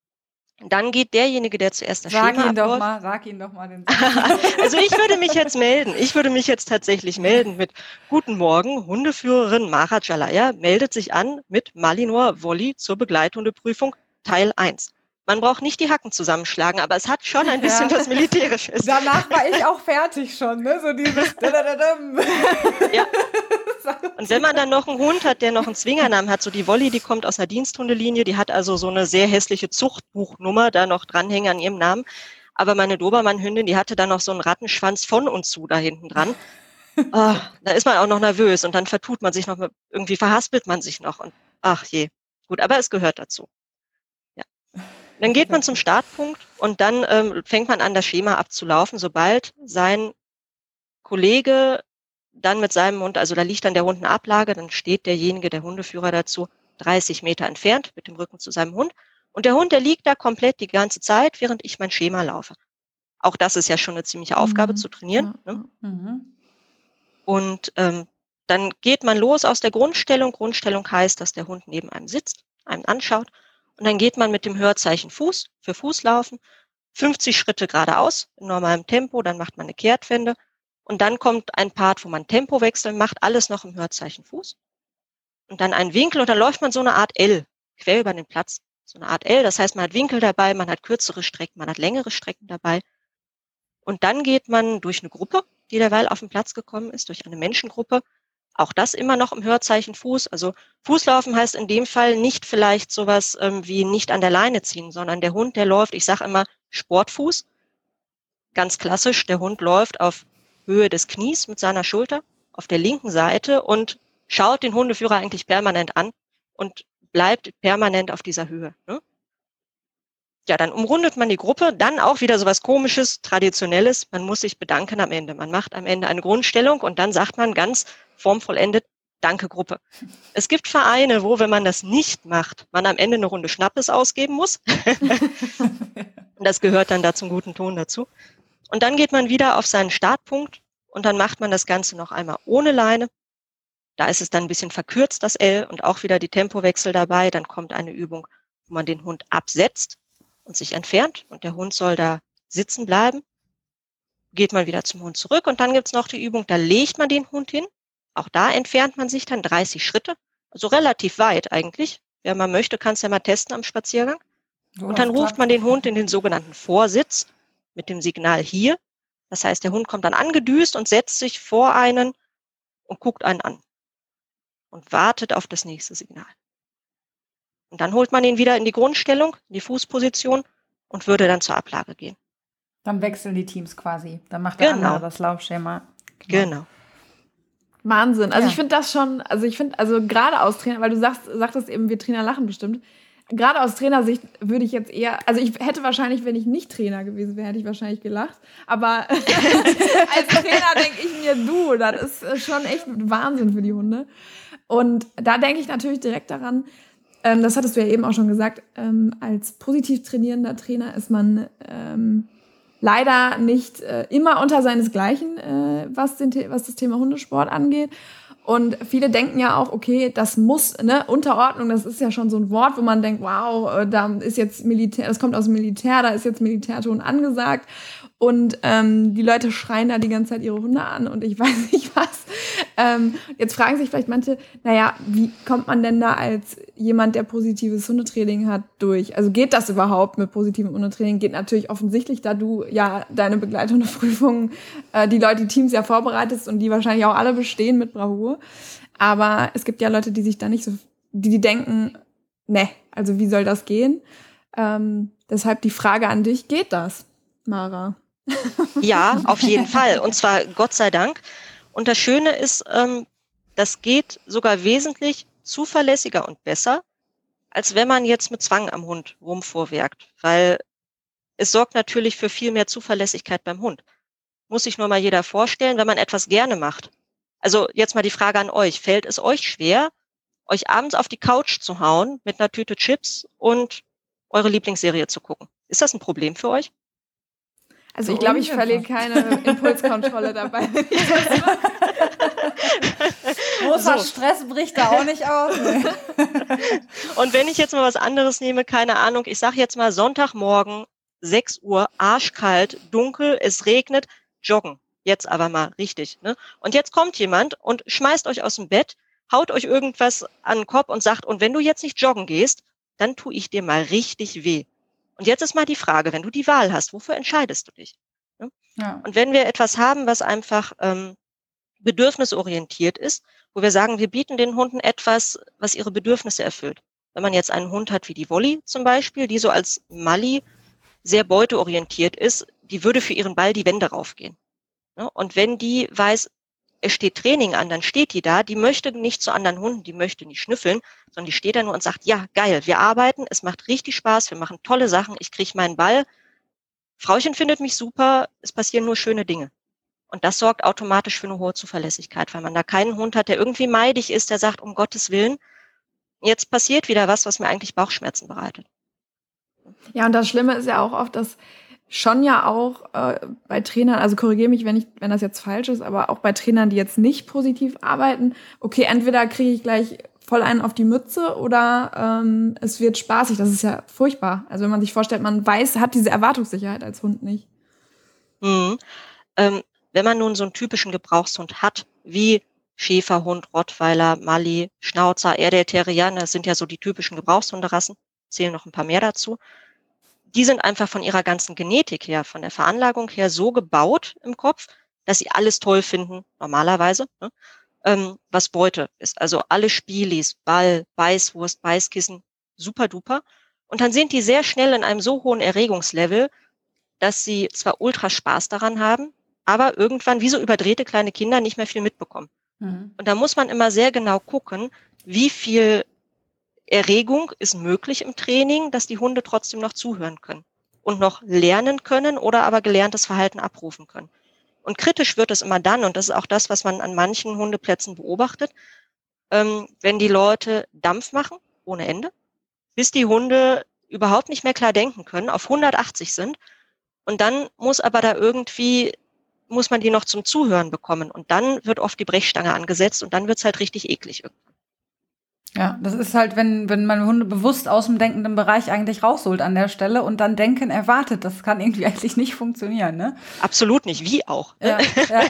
dann geht derjenige, der zuerst das sag Schema ihn doch mal, Sag ihn doch mal. Den also ich würde mich jetzt melden. Ich würde mich jetzt tatsächlich melden mit Guten Morgen, Hundeführerin Mara Jalaya meldet sich an mit Malinor Wolli zur Begleithundeprüfung Teil 1. Man braucht nicht die Hacken zusammenschlagen, aber es hat schon ein bisschen ja. was Militärisches. Danach war ich auch fertig schon, ne? So dieses. ja. Und wenn man dann noch einen Hund hat, der noch einen Zwingernamen hat, so die Wolli, die kommt aus einer Diensthundelinie, die hat also so eine sehr hässliche Zuchtbuchnummer da noch dranhängen an ihrem Namen. Aber meine Dobermann-Hündin, die hatte dann noch so einen Rattenschwanz von und zu da hinten dran. Oh, da ist man auch noch nervös und dann vertut man sich noch, irgendwie verhaspelt man sich noch und ach je. Gut, aber es gehört dazu. Dann geht man zum Startpunkt und dann ähm, fängt man an, das Schema abzulaufen, sobald sein Kollege dann mit seinem Hund, also da liegt dann der Hund eine Ablage, dann steht derjenige, der Hundeführer dazu, 30 Meter entfernt mit dem Rücken zu seinem Hund Und der Hund, der liegt da komplett die ganze Zeit, während ich mein Schema laufe. Auch das ist ja schon eine ziemliche Aufgabe Mhm. zu trainieren. Ne? Mhm. Und ähm, dann geht man los aus der Grundstellung. Grundstellung heißt, dass der Hund neben einem sitzt, einen anschaut. Und dann geht man mit dem Hörzeichen Fuß für Fußlaufen 50 Schritte geradeaus in normalem Tempo. Dann macht man eine Kehrtwende. Und dann kommt ein Part, wo man Tempowechsel macht, alles noch im Hörzeichen Fuß. Und dann ein Winkel und dann läuft man so eine Art L quer über den Platz. So eine Art L. Das heißt, man hat Winkel dabei, man hat kürzere Strecken, man hat längere Strecken dabei. Und dann geht man durch eine Gruppe, die derweil auf den Platz gekommen ist, durch eine Menschengruppe. Auch das immer noch im Hörzeichen Fuß. Also Fußlaufen heißt in dem Fall nicht vielleicht sowas ähm, wie nicht an der Leine ziehen, sondern der Hund, der läuft, ich sage immer Sportfuß. Ganz klassisch, der Hund läuft auf Höhe des Knies mit seiner Schulter auf der linken Seite und schaut den Hundeführer eigentlich permanent an und bleibt permanent auf dieser Höhe. Ne? Ja, dann umrundet man die Gruppe, dann auch wieder sowas komisches, traditionelles, man muss sich bedanken am Ende. Man macht am Ende eine Grundstellung und dann sagt man ganz formvollendet, Danke Gruppe. Es gibt Vereine, wo, wenn man das nicht macht, man am Ende eine Runde Schnappes ausgeben muss. Und das gehört dann da zum guten Ton dazu. Und dann geht man wieder auf seinen Startpunkt und dann macht man das Ganze noch einmal ohne Leine. Da ist es dann ein bisschen verkürzt, das L, und auch wieder die Tempowechsel dabei. Dann kommt eine Übung, wo man den Hund absetzt und sich entfernt und der Hund soll da sitzen bleiben. Geht man wieder zum Hund zurück und dann gibt's noch die Übung, da legt man den Hund hin. Auch da entfernt man sich dann 30 Schritte, also relativ weit eigentlich. Wer mal möchte, kann es ja mal testen am Spaziergang. Und dann ruft man den Hund in den sogenannten Vorsitz mit dem Signal hier. Das heißt, der Hund kommt dann angedüst und setzt sich vor einen und guckt einen an und wartet auf das nächste Signal. Und dann holt man ihn wieder in die Grundstellung, in die Fußposition und würde dann zur Ablage gehen. Dann wechseln die Teams quasi. Dann macht der Genau. andere das Laufschema. Genau. Wahnsinn. Also Ja. ich finde das schon, also ich finde, also gerade aus Trainer, weil du sagst, sagtest eben, wir Trainer lachen bestimmt. Gerade aus Trainersicht würde ich jetzt eher, also ich hätte wahrscheinlich, wenn ich nicht Trainer gewesen wäre, hätte ich wahrscheinlich gelacht. Aber als Trainer denke ich mir, du, das ist schon echt Wahnsinn für die Hunde. Und da denke ich natürlich direkt daran, ähm, das hattest du ja eben auch schon gesagt, ähm, als positiv trainierender Trainer ist man ähm, leider nicht äh, immer unter seinesgleichen, äh, was, den, was das Thema Hundesport angeht. Und viele denken ja auch, okay, das muss, ne, Unterordnung, das ist ja schon so ein Wort, wo man denkt, wow, äh, da ist jetzt Militär, das kommt aus dem Militär, da ist jetzt Militärton angesagt. Und ähm, die Leute schreien da die ganze Zeit ihre Hunde an und ich weiß nicht was. Ähm, jetzt fragen sich vielleicht manche, naja, wie kommt man denn da als jemand, der positives Hundetraining hat, durch? Also geht das überhaupt mit positivem Hundetraining? Geht natürlich offensichtlich, da du ja deine Begleithundeprüfungen, äh, die Leute, die Teams ja vorbereitest und die wahrscheinlich auch alle bestehen mit Bravour. Aber es gibt ja Leute, die sich da nicht so, die, die denken, ne, also wie soll das gehen? Ähm, deshalb die Frage an dich, geht das, Mara? Ja, auf jeden Fall. Und zwar Gott sei Dank. Und das Schöne ist, ähm, das geht sogar wesentlich zuverlässiger und besser, als wenn man jetzt mit Zwang am Hund rumvorwerkt. Weil es sorgt natürlich für viel mehr Zuverlässigkeit beim Hund. Muss sich nur mal jeder vorstellen, wenn man etwas gerne macht. Also jetzt mal die Frage an euch. Fällt es euch schwer, euch abends auf die Couch zu hauen mit einer Tüte Chips und eure Lieblingsserie zu gucken? Ist das ein Problem für euch? Also So ich glaube, ich verliere keine Impulskontrolle dabei. Großer So. Stress bricht da auch nicht aus. Nee. Und wenn ich jetzt mal was anderes nehme, keine Ahnung, ich sage jetzt mal Sonntagmorgen, 6 Uhr, arschkalt, dunkel, es regnet, joggen. Jetzt aber mal richtig. Ne? Und jetzt kommt jemand und schmeißt euch aus dem Bett, haut euch irgendwas an den Kopf und sagt, und wenn du jetzt nicht joggen gehst, dann tue ich dir mal richtig weh. Und jetzt ist mal die Frage, wenn du die Wahl hast, wofür entscheidest du dich? Ja. Und wenn wir etwas haben, was einfach ähm, bedürfnisorientiert ist, wo wir sagen, wir bieten den Hunden etwas, was ihre Bedürfnisse erfüllt. Wenn man jetzt einen Hund hat wie die Wolli zum Beispiel, die so als Mali sehr beuteorientiert ist, die würde für ihren Ball die Wände raufgehen. Und wenn die weiß, es steht Training an, dann steht die da, die möchte nicht zu anderen Hunden, die möchte nicht schnüffeln, sondern die steht da nur und sagt, ja, geil, wir arbeiten, es macht richtig Spaß, wir machen tolle Sachen, ich kriege meinen Ball, Frauchen findet mich super, es passieren nur schöne Dinge. Und das sorgt automatisch für eine hohe Zuverlässigkeit, weil man da keinen Hund hat, der irgendwie meidig ist, der sagt, um Gottes Willen, jetzt passiert wieder was, was mir eigentlich Bauchschmerzen bereitet. Ja, und das Schlimme ist ja auch oft, dass schon ja auch äh, bei Trainern, also korrigiere mich, wenn ich, wenn das jetzt falsch ist, aber auch bei Trainern, die jetzt nicht positiv arbeiten, okay, entweder kriege ich gleich voll einen auf die Mütze oder ähm, es wird spaßig. Das ist ja furchtbar. Also wenn man sich vorstellt, man weiß, hat diese Erwartungssicherheit als Hund nicht. Mhm. Ähm, wenn man nun so einen typischen Gebrauchshund hat, wie Schäferhund, Rottweiler, Mali, Schnauzer, Erdel das sind ja so die typischen Gebrauchshunderassen, zählen noch ein paar mehr dazu. Die sind einfach von ihrer ganzen Genetik her, von der Veranlagung her so gebaut im Kopf, dass sie alles toll finden, normalerweise, ne? ähm, was Beute ist. Also alle Spielis, Ball, Beißwurst, Beißkissen, super duper. Und dann sind die sehr schnell in einem so hohen Erregungslevel, dass sie zwar ultra Spaß daran haben, aber irgendwann wie so überdrehte kleine Kinder nicht mehr viel mitbekommen. Mhm. Und da muss man immer sehr genau gucken, wie viel Erregung ist möglich im Training, dass die Hunde trotzdem noch zuhören können und noch lernen können oder aber gelerntes Verhalten abrufen können. Und kritisch wird es immer dann, und das ist auch das, was man an manchen Hundeplätzen beobachtet, ähm, wenn die Leute Dampf machen, ohne Ende, bis die Hunde überhaupt nicht mehr klar denken können, auf 180 sind. Und dann muss aber da irgendwie, muss man die noch zum Zuhören bekommen. Und dann wird oft die Brechstange angesetzt und dann wird's halt richtig eklig irgendwann. Ja, das ist halt, wenn, wenn man Hunde bewusst aus dem denkenden Bereich eigentlich rausholt an der Stelle und dann Denken erwartet. Das kann irgendwie eigentlich nicht funktionieren, ne? Absolut nicht, wie auch. Ja, ja.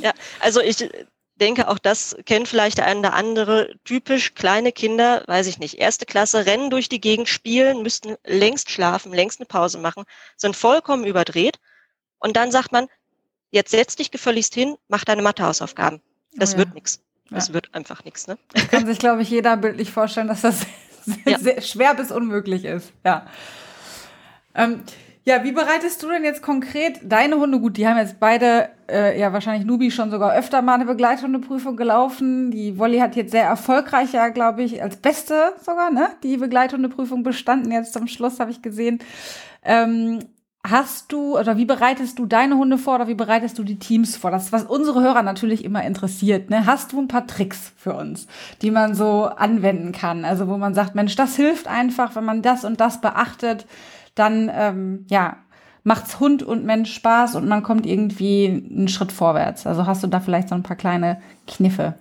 ja also ich denke, auch das kennt vielleicht der eine oder andere. Typisch kleine Kinder, weiß ich nicht, erste Klasse, rennen durch die Gegend, spielen, müssten längst schlafen, längst eine Pause machen, sind vollkommen überdreht. Und dann sagt man, jetzt setz dich gefälligst hin, mach deine Mathehausaufgaben. Das oh ja. wird nichts. Es ja. wird einfach nichts, ne? Kann sich, glaube ich, jeder bildlich vorstellen, dass das sehr, ja. sehr schwer bis unmöglich ist. Ja. Ähm, ja, wie bereitest du denn jetzt konkret deine Hunde gut? Die haben jetzt beide, äh, ja wahrscheinlich Nubi schon sogar öfter mal eine Begleithundeprüfung gelaufen. Die Wolli hat jetzt sehr erfolgreich, ja, glaube ich, als Beste sogar, ne? Die Begleithundeprüfung bestanden jetzt zum Schluss, habe ich gesehen. Ähm, Hast du oder wie bereitest du deine Hunde vor oder wie bereitest du die Teams vor? Das ist, was unsere Hörer natürlich immer interessiert. Ne? Hast du ein paar Tricks für uns, die man so anwenden kann? Also wo man sagt, Mensch, das hilft einfach, wenn man das und das beachtet, dann ähm, ja macht's Hund und Mensch Spaß und man kommt irgendwie einen Schritt vorwärts. Also hast du da vielleicht so ein paar kleine Kniffe?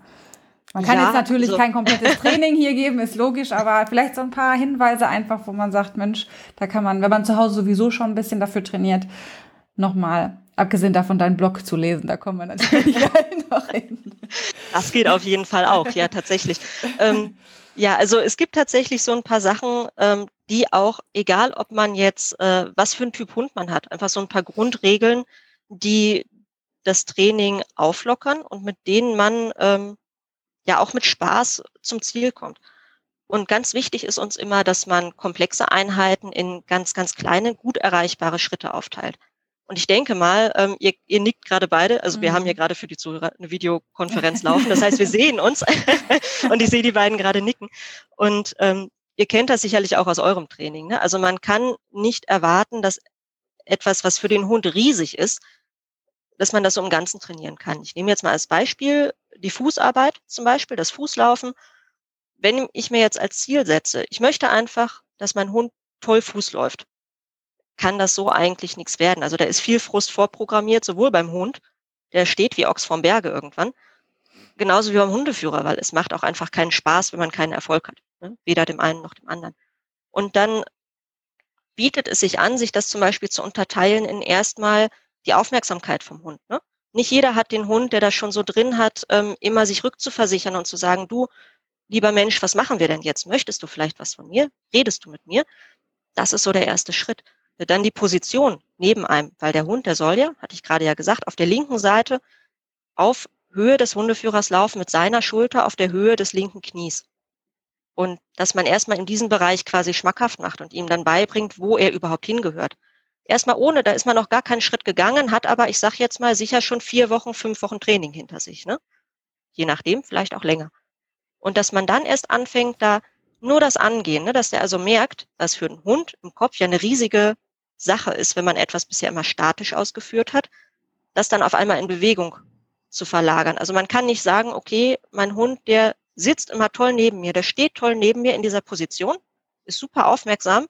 Man kann ja, jetzt natürlich also. kein komplettes Training hier geben, ist logisch, aber vielleicht so ein paar Hinweise einfach, wo man sagt, Mensch, da kann man, wenn man zu Hause sowieso schon ein bisschen dafür trainiert, nochmal, abgesehen davon deinen Blog zu lesen, da kommen wir natürlich noch hin. Das geht auf jeden Fall auch, ja, tatsächlich. ähm, ja, also es gibt tatsächlich so ein paar Sachen, ähm, die auch, egal ob man jetzt, äh, was für ein Typ Hund man hat, einfach so ein paar Grundregeln, die das Training auflockern und mit denen man ähm, ja auch mit Spaß zum Ziel kommt. Und ganz wichtig ist uns immer, dass man komplexe Einheiten in ganz, ganz kleine, gut erreichbare Schritte aufteilt. Und ich denke mal, ähm, ihr, ihr nickt gerade beide, also mhm. wir haben hier mhm. gerade für die Zuhörer eine Videokonferenz laufen. Das heißt, wir sehen uns und ich sehe die beiden gerade nicken. Und ähm, ihr kennt das sicherlich auch aus eurem Training. Ne? Also man kann nicht erwarten, dass etwas, was für den Hund riesig ist, dass man das so im Ganzen trainieren kann. Ich nehme jetzt mal als Beispiel die Fußarbeit zum Beispiel, das Fußlaufen. Wenn ich mir jetzt als Ziel setze, ich möchte einfach, dass mein Hund toll Fuß läuft, kann das so eigentlich nichts werden. Also da ist viel Frust vorprogrammiert, sowohl beim Hund, der steht wie Ochs vom Berge irgendwann, genauso wie beim Hundeführer, weil es macht auch einfach keinen Spaß, wenn man keinen Erfolg hat. Ne? Weder dem einen noch dem anderen. Und dann bietet es sich an, sich das zum Beispiel zu unterteilen in erstmal die Aufmerksamkeit vom Hund. Ne? Nicht jeder hat den Hund, der das schon so drin hat, ähm, immer sich rückzuversichern und zu sagen, du, lieber Mensch, was machen wir denn jetzt? Möchtest du vielleicht was von mir? Redest du mit mir? Das ist so der erste Schritt. Dann die Position neben einem, weil der Hund, der soll ja, hatte ich gerade ja gesagt, auf der linken Seite auf Höhe des Hundeführers laufen mit seiner Schulter auf der Höhe des linken Knies. Und dass man erstmal in diesem Bereich quasi schmackhaft macht und ihm dann beibringt, wo er überhaupt hingehört erstmal ohne, da ist man noch gar keinen Schritt gegangen, hat aber, ich sage jetzt mal, sicher schon vier Wochen, fünf Wochen Training hinter sich, ne? Je nachdem, vielleicht auch länger. Und dass man dann erst anfängt, da nur das Angehen, ne, dass der also merkt, was für einen Hund im Kopf ja eine riesige Sache ist, wenn man etwas bisher immer statisch ausgeführt hat, das dann auf einmal in Bewegung zu verlagern. Also man kann nicht sagen, okay, mein Hund, der sitzt immer toll neben mir, der steht toll neben mir in dieser Position, ist super aufmerksam,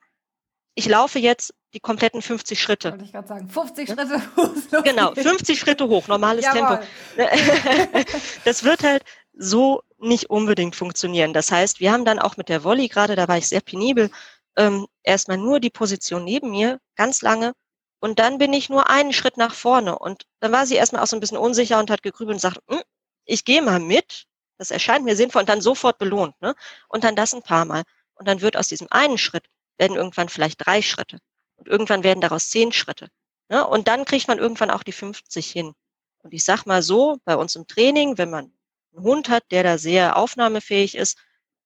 ich laufe jetzt die kompletten 50 Schritte. Wollte ich gerade sagen, 50 Schritte hoch. Genau, 50 Schritte hoch, normales Jawohl. Tempo. Das wird halt so nicht unbedingt funktionieren. Das heißt, wir haben dann auch mit der Volley gerade, da war ich sehr penibel, ähm, erstmal nur die Position neben mir, ganz lange. Und dann bin ich nur einen Schritt nach vorne. Und dann war sie erstmal auch so ein bisschen unsicher und hat gegrübelt und sagt, hm, ich gehe mal mit. Das erscheint mir sinnvoll und dann sofort belohnt. Ne? Und dann das ein paar Mal. Und dann wird aus diesem einen Schritt werden irgendwann vielleicht drei Schritte. Und irgendwann werden daraus zehn Schritte. Ne? Und dann kriegt man irgendwann auch die 50 hin. Und ich sag mal so, bei uns im Training, wenn man einen Hund hat, der da sehr aufnahmefähig ist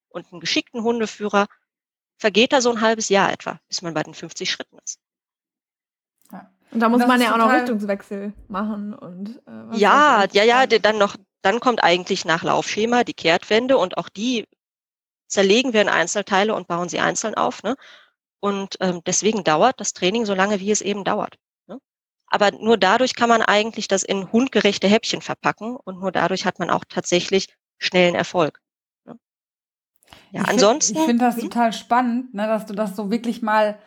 und einen geschickten Hundeführer, vergeht da so ein halbes Jahr etwa, bis man bei den 50 Schritten ist. Und da muss das man ja auch noch Richtungswechsel machen und äh, ja, ja, ja, dann noch, dann kommt eigentlich nach Laufschema die Kehrtwende und auch die zerlegen wir in Einzelteile und bauen sie einzeln auf. Ne? Und ähm, deswegen dauert das Training so lange, wie es eben dauert. Ne? Aber nur dadurch kann man eigentlich das in hundgerechte Häppchen verpacken und nur dadurch hat man auch tatsächlich schnellen Erfolg. Ne? Ja, ich ansonsten. Find, ich finde das hm? total spannend, ne, dass du das so wirklich mal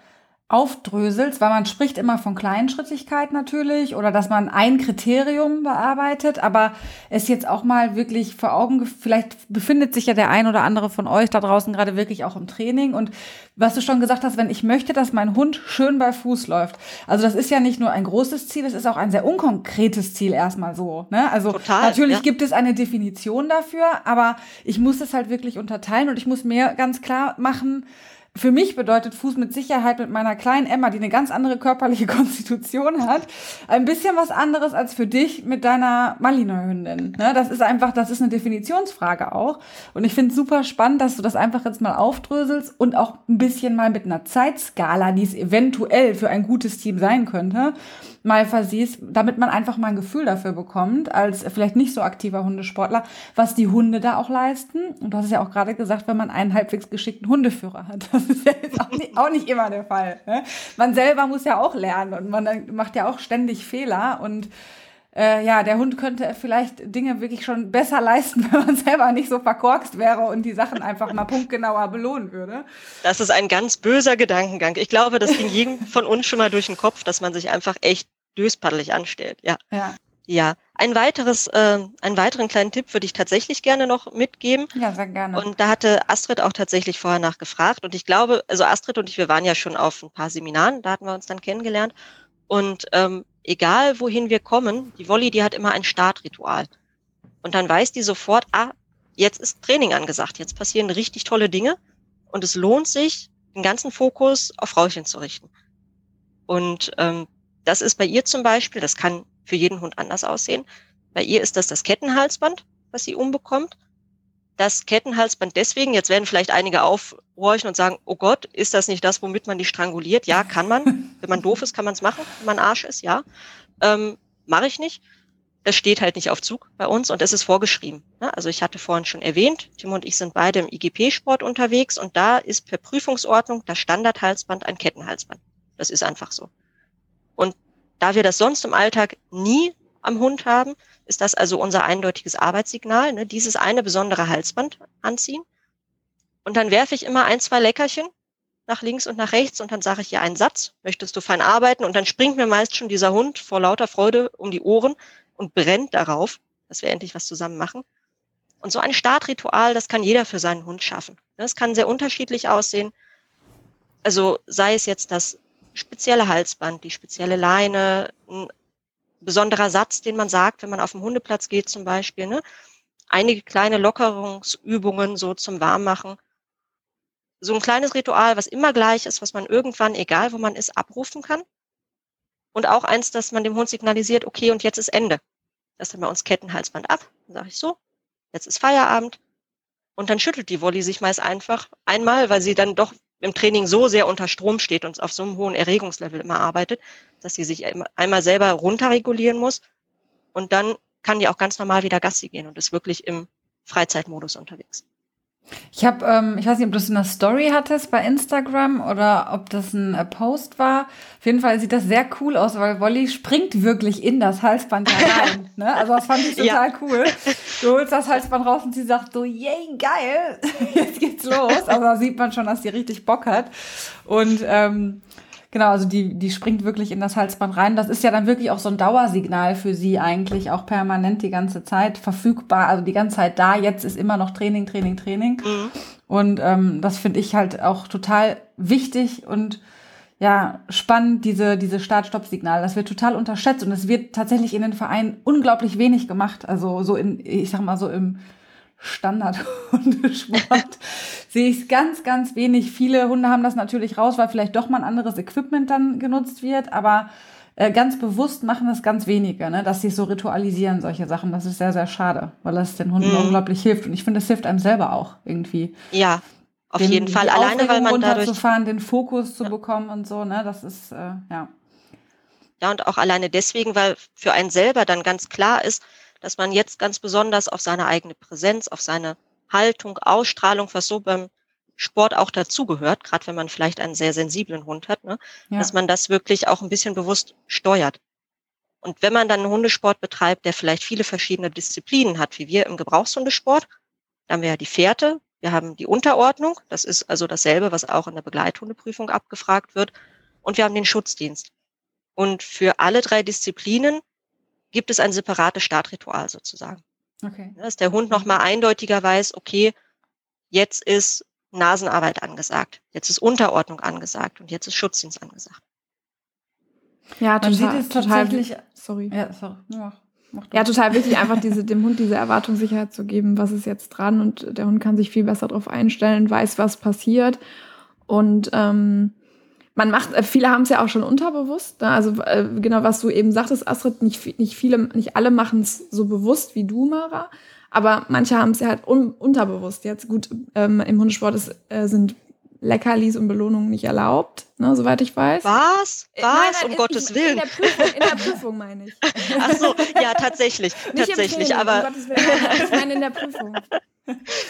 aufdröselst, weil man spricht immer von Kleinschrittigkeit natürlich oder dass man ein Kriterium bearbeitet, aber es jetzt auch mal wirklich vor Augen, vielleicht befindet sich ja der ein oder andere von euch da draußen gerade wirklich auch im Training und was du schon gesagt hast, wenn ich möchte, dass mein Hund schön bei Fuß läuft. Also das ist ja nicht nur ein großes Ziel, es ist auch ein sehr unkonkretes Ziel erstmal so. Ne? Also Total, natürlich ja. gibt es eine Definition dafür, aber ich muss es halt wirklich unterteilen und ich muss mir ganz klar machen, für mich bedeutet Fuß mit Sicherheit mit meiner kleinen Emma, die eine ganz andere körperliche Konstitution hat, ein bisschen was anderes als für dich mit deiner Malinois-Hündin. Ne? Das ist einfach, das ist eine Definitionsfrage auch. Und ich finde es super spannend, dass du das einfach jetzt mal aufdröselst und auch ein bisschen mal mit einer Zeitskala, die es eventuell für ein gutes Team sein könnte, mal versiehst, damit man einfach mal ein Gefühl dafür bekommt, als vielleicht nicht so aktiver Hundesportler, was die Hunde da auch leisten. Und du hast es ja auch gerade gesagt, wenn man einen halbwegs geschickten Hundeführer hat. Das ist ja auch nicht, auch nicht immer der Fall. Ne? Man selber muss ja auch lernen und man macht ja auch ständig Fehler und äh, ja, der Hund könnte vielleicht Dinge wirklich schon besser leisten, wenn man selber nicht so verkorkst wäre und die Sachen einfach mal punktgenauer belohnen würde. Das ist ein ganz böser Gedankengang. Ich glaube, das ging jedem von uns schon mal durch den Kopf, dass man sich einfach echt döspaddelig anstellt. Ja. ja. Ja, ein weiteres, äh, einen weiteren kleinen Tipp würde ich tatsächlich gerne noch mitgeben. Ja, sehr gerne. Und da hatte Astrid auch tatsächlich vorher nachgefragt. Und ich glaube, also Astrid und ich, wir waren ja schon auf ein paar Seminaren, da hatten wir uns dann kennengelernt. Und ähm, egal wohin wir kommen, die Wolli, die hat immer ein Startritual. Und dann weiß die sofort, ah, jetzt ist Training angesagt, jetzt passieren richtig tolle Dinge. Und es lohnt sich, den ganzen Fokus auf Frauchen zu richten. Und ähm, das ist bei ihr zum Beispiel, das kann für jeden Hund anders aussehen. Bei ihr ist das das Kettenhalsband, was sie umbekommt. Das Kettenhalsband deswegen, jetzt werden vielleicht einige aufhorchen und sagen, oh Gott, ist das nicht das, womit man die stranguliert? Ja, kann man. Wenn man doof ist, kann man es machen. Wenn man Arsch ist, ja. Ähm, Mache ich nicht. Das steht halt nicht auf Zug bei uns und es ist vorgeschrieben. Ne? Also ich hatte vorhin schon erwähnt, Tim und ich sind beide im IGP-Sport unterwegs und da ist per Prüfungsordnung das Standardhalsband ein Kettenhalsband. Das ist einfach so. Und da wir das sonst im Alltag nie am Hund haben, ist das also unser eindeutiges Arbeitssignal, ne? dieses eine besondere Halsband anziehen. Und dann werfe ich immer ein, zwei Leckerchen nach links und nach rechts und dann sage ich ja einen Satz, möchtest du fein arbeiten? Und dann springt mir meist schon dieser Hund vor lauter Freude um die Ohren und brennt darauf, dass wir endlich was zusammen machen. Und so ein Startritual, das kann jeder für seinen Hund schaffen. Das kann sehr unterschiedlich aussehen. Also sei es jetzt das spezielle Halsband, die spezielle Leine, ein besonderer Satz, den man sagt, wenn man auf dem Hundeplatz geht zum Beispiel. Ne? Einige kleine Lockerungsübungen so zum Warmmachen. So ein kleines Ritual, was immer gleich ist, was man irgendwann, egal wo man ist, abrufen kann. Und auch eins, dass man dem Hund signalisiert, okay, und jetzt ist Ende. Das dann bei uns Kettenhalsband ab. Dann sage ich so, jetzt ist Feierabend. Und dann schüttelt die Wolli sich meist einfach einmal, weil sie dann doch im Training so sehr unter Strom steht und auf so einem hohen Erregungslevel immer arbeitet, dass sie sich einmal selber runterregulieren muss und dann kann die auch ganz normal wieder Gassi gehen und ist wirklich im Freizeitmodus unterwegs. Ich habe, ähm, ich weiß nicht, ob du es in der Story hattest bei Instagram oder ob das ein äh, Post war. Auf jeden Fall sieht das sehr cool aus, weil Wolli springt wirklich in das Halsband herein. ne? Also das fand ich total ja. cool. Du holst das Halsband raus und sie sagt so, yay, geil, jetzt geht's los. Also da sieht man schon, dass sie richtig Bock hat. Und ähm, Genau, also die, die springt wirklich in das Halsband rein. Das ist ja dann wirklich auch so ein Dauersignal für sie eigentlich, auch permanent die ganze Zeit verfügbar, also die ganze Zeit da. Jetzt ist immer noch Training, Training, Training. Mhm. Und ähm, das finde ich halt auch total wichtig und ja, spannend, diese, diese Start-Stopp-Signal. Das wird total unterschätzt und es wird tatsächlich in den Vereinen unglaublich wenig gemacht. Also so in, ich sag mal so im Standard-Hundesport sehe ich es ganz, ganz wenig. Viele Hunde haben das natürlich raus, weil vielleicht doch mal ein anderes Equipment dann genutzt wird, aber äh, ganz bewusst machen das ganz wenige, ne? dass sie so ritualisieren, solche Sachen. Das ist sehr, sehr schade, weil das den Hunden mm. unglaublich hilft. Und ich finde, es hilft einem selber auch irgendwie. Ja, auf den, jeden Fall. Alleine, weil man dadurch... fahren, den Fokus zu ja. bekommen und so, ne? das ist, äh, ja. Ja, und auch alleine deswegen, weil für einen selber dann ganz klar ist, dass man jetzt ganz besonders auf seine eigene Präsenz, auf seine Haltung, Ausstrahlung, was so beim Sport auch dazugehört, gerade wenn man vielleicht einen sehr sensiblen Hund hat, ne, ja. dass man das wirklich auch ein bisschen bewusst steuert. Und wenn man dann einen Hundesport betreibt, der vielleicht viele verschiedene Disziplinen hat, wie wir im Gebrauchshundesport, dann haben wir ja die Fährte, wir haben die Unterordnung, das ist also dasselbe, was auch in der Begleithundeprüfung abgefragt wird, und wir haben den Schutzdienst. Und für alle drei Disziplinen gibt es ein separates Startritual sozusagen. Okay. Dass der Hund nochmal eindeutiger weiß, okay, jetzt ist Nasenarbeit angesagt, jetzt ist Unterordnung angesagt und jetzt ist Schutzdienst angesagt. Ja, total, Man sieht es tatsächlich. Sorry. Ja, sorry. Ja, ja, total wichtig, einfach diese, dem Hund diese Erwartungssicherheit zu geben, was ist jetzt dran und der Hund kann sich viel besser darauf einstellen, weiß, was passiert. Und ähm, man macht, äh, viele haben es ja auch schon unterbewusst. Ne? Also äh, genau, was du eben sagtest, Astrid, nicht, nicht viele, nicht alle machen es so bewusst wie du, Mara. Aber manche haben es ja halt un unterbewusst. Jetzt gut, ähm, im Hundesport ist, äh, sind Leckerlis und Belohnungen nicht erlaubt, ne, soweit ich weiß. Was? Äh, Was? Nein, nein, um Gottes Willen. In der, Prüfung, in der Prüfung meine ich. Ach so, ja, tatsächlich. Nicht tatsächlich, Training, aber. Um Gottes Willen, ich meine in der Prüfung.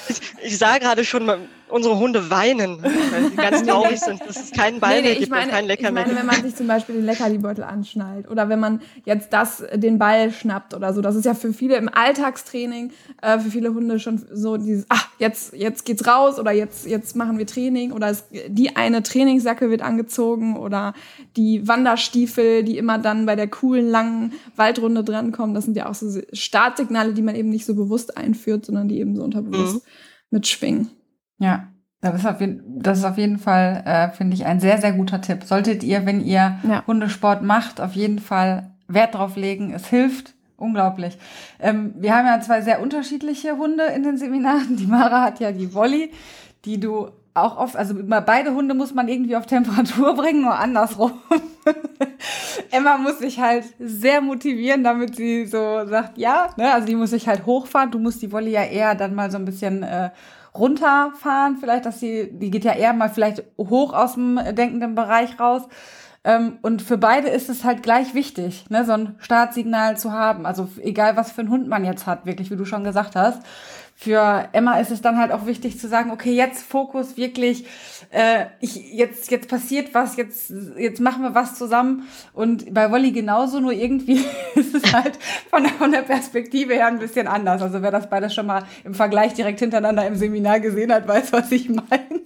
Ich, ich sah gerade schon, unsere Hunde weinen, weil sie ganz traurig sind, dass es keinen Ball nee, nee, mehr gibt meine, und kein Lecker ich meine, mehr wenn man sich zum Beispiel den Leckerlibeutel anschnallt oder wenn man jetzt das, den Ball schnappt oder so, das ist ja für viele im Alltagstraining, äh, für viele Hunde schon so dieses, ach, jetzt, jetzt geht's raus oder jetzt, jetzt machen wir Training oder es, die eine Trainingsjacke wird angezogen oder die Wanderstiefel, die immer dann bei der coolen, langen Waldrunde drankommen, das sind ja auch so Startsignale, die man eben nicht so bewusst einführt, sondern die eben so unter bewusst mhm. mitschwingen. Ja, das ist auf jeden, das ist auf jeden Fall, äh, finde ich, ein sehr, sehr guter Tipp. Solltet ihr, wenn ihr ja. Hundesport macht, auf jeden Fall Wert drauf legen. Es hilft unglaublich. Ähm, wir haben ja zwei sehr unterschiedliche Hunde in den Seminaren. Die Mara hat ja die Wolli, die du auch oft, also beide Hunde muss man irgendwie auf Temperatur bringen, nur andersrum. Emma muss sich halt sehr motivieren, damit sie so sagt, ja, ne? also die muss sich halt hochfahren. Du musst die Wolle ja eher dann mal so ein bisschen äh, runterfahren, vielleicht, dass sie, die geht ja eher mal vielleicht hoch aus dem denkenden Bereich raus. Ähm, und für beide ist es halt gleich wichtig, ne, so ein Startsignal zu haben. Also egal, was für einen Hund man jetzt hat, wirklich, wie du schon gesagt hast für Emma ist es dann halt auch wichtig zu sagen, okay, jetzt Fokus wirklich, äh, ich, jetzt, jetzt passiert was, jetzt, jetzt machen wir was zusammen. Und bei Wolli genauso, nur irgendwie ist es halt von der, von der Perspektive her ein bisschen anders. Also wer das beides schon mal im Vergleich direkt hintereinander im Seminar gesehen hat, weiß, was ich meine.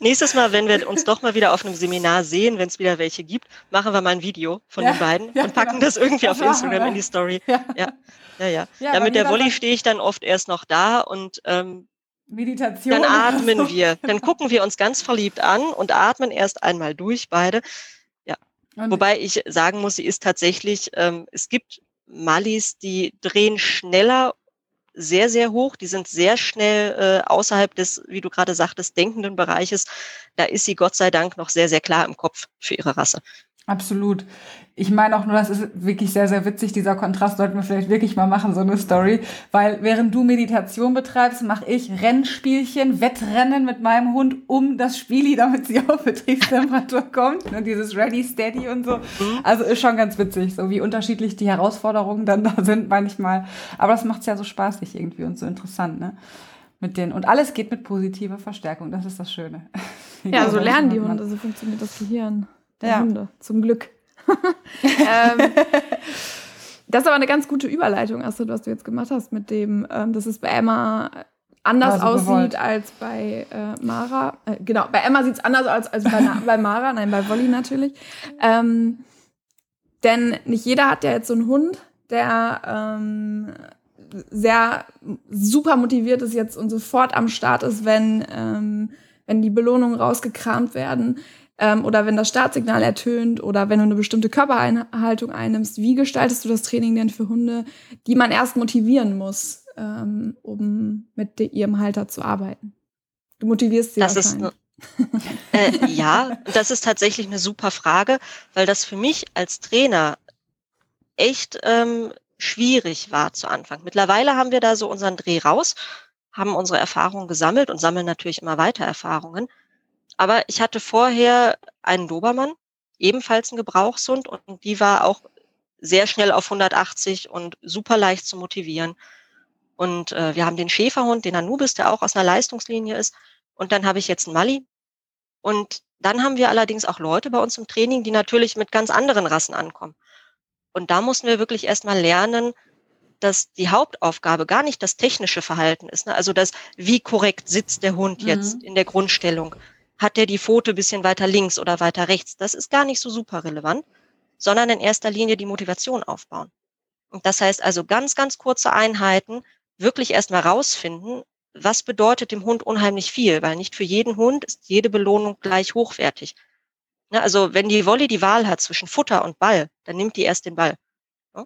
Nächstes Mal, wenn wir uns doch mal wieder auf einem Seminar sehen, wenn es wieder welche gibt, machen wir mal ein Video von ja, den beiden ja, und packen genau. das irgendwie auf Instagram wir, in die Story. Ja. ja. Ja, ja. ja, mit der Wolli stehe ich dann oft erst noch da und ähm, Meditation. Dann atmen so. wir. Dann gucken wir uns ganz verliebt an und atmen erst einmal durch beide. Ja. Und Wobei ich sagen muss, sie ist tatsächlich, ähm, es gibt Mallis, die drehen schneller sehr, sehr hoch. Die sind sehr schnell äh, außerhalb des, wie du gerade sagtest, denkenden Bereiches. Da ist sie Gott sei Dank noch sehr, sehr klar im Kopf für ihre Rasse. Absolut. Ich meine auch nur, das ist wirklich sehr, sehr witzig. Dieser Kontrast sollten wir vielleicht wirklich mal machen, so eine Story. Weil während du Meditation betreibst, mache ich Rennspielchen, Wettrennen mit meinem Hund um das Spieli, damit sie auf Betriebstemperatur kommt. Und dieses Ready, Steady und so. Also ist schon ganz witzig, so wie unterschiedlich die Herausforderungen dann da sind manchmal. Aber das macht es ja so spaßig irgendwie und so interessant, ne? Mit denen. Und alles geht mit positiver Verstärkung. Das ist das Schöne. Ja, so lernen die Hunde, so funktioniert das Gehirn ja. Hunde. Zum Glück. ähm, das ist aber eine ganz gute Überleitung, Astrid, was du jetzt gemacht hast, mit dem, ähm, dass es bei Emma anders also aussieht gewollt. als bei äh, Mara. Äh, genau, bei Emma sieht es anders aus als bei, bei Mara, nein, bei Wolli natürlich. Ähm, denn nicht jeder hat ja jetzt so einen Hund, der ähm, sehr super motiviert ist jetzt und sofort am Start ist, wenn, ähm, wenn die Belohnungen rausgekramt werden ähm, oder wenn das Startsignal ertönt oder wenn du eine bestimmte Körpereinhaltung einnimmst. Wie gestaltest du das Training denn für Hunde, die man erst motivieren muss, ähm, um mit ihrem Halter zu arbeiten? Du motivierst sie das wahrscheinlich. äh, ja, das ist tatsächlich eine super Frage, weil das für mich als Trainer echt ähm, schwierig war zu Anfang. Mittlerweile haben wir da so unseren Dreh raus, haben unsere Erfahrungen gesammelt und sammeln natürlich immer weiter Erfahrungen. Aber ich hatte vorher einen Dobermann, ebenfalls ein Gebrauchshund und die war auch sehr schnell auf 180 und super leicht zu motivieren. Und äh, wir haben den Schäferhund, den Anubis, der auch aus einer Leistungslinie ist. Und dann habe ich jetzt einen Mali. Und dann haben wir allerdings auch Leute bei uns im Training, die natürlich mit ganz anderen Rassen ankommen. Und da mussten wir wirklich erstmal lernen, dass die Hauptaufgabe gar nicht das technische Verhalten ist. Ne? Also das, wie korrekt sitzt der Hund mhm. jetzt in der Grundstellung, hat der die Pfote ein bisschen weiter links oder weiter rechts? Das ist gar nicht so super relevant, sondern in erster Linie die Motivation aufbauen. Und das heißt also ganz, ganz kurze Einheiten, wirklich erstmal rausfinden, was bedeutet dem Hund unheimlich viel, weil nicht für jeden Hund ist jede Belohnung gleich hochwertig. Ne, also wenn die Wolle die Wahl hat zwischen Futter und Ball, dann nimmt die erst den Ball. Ne?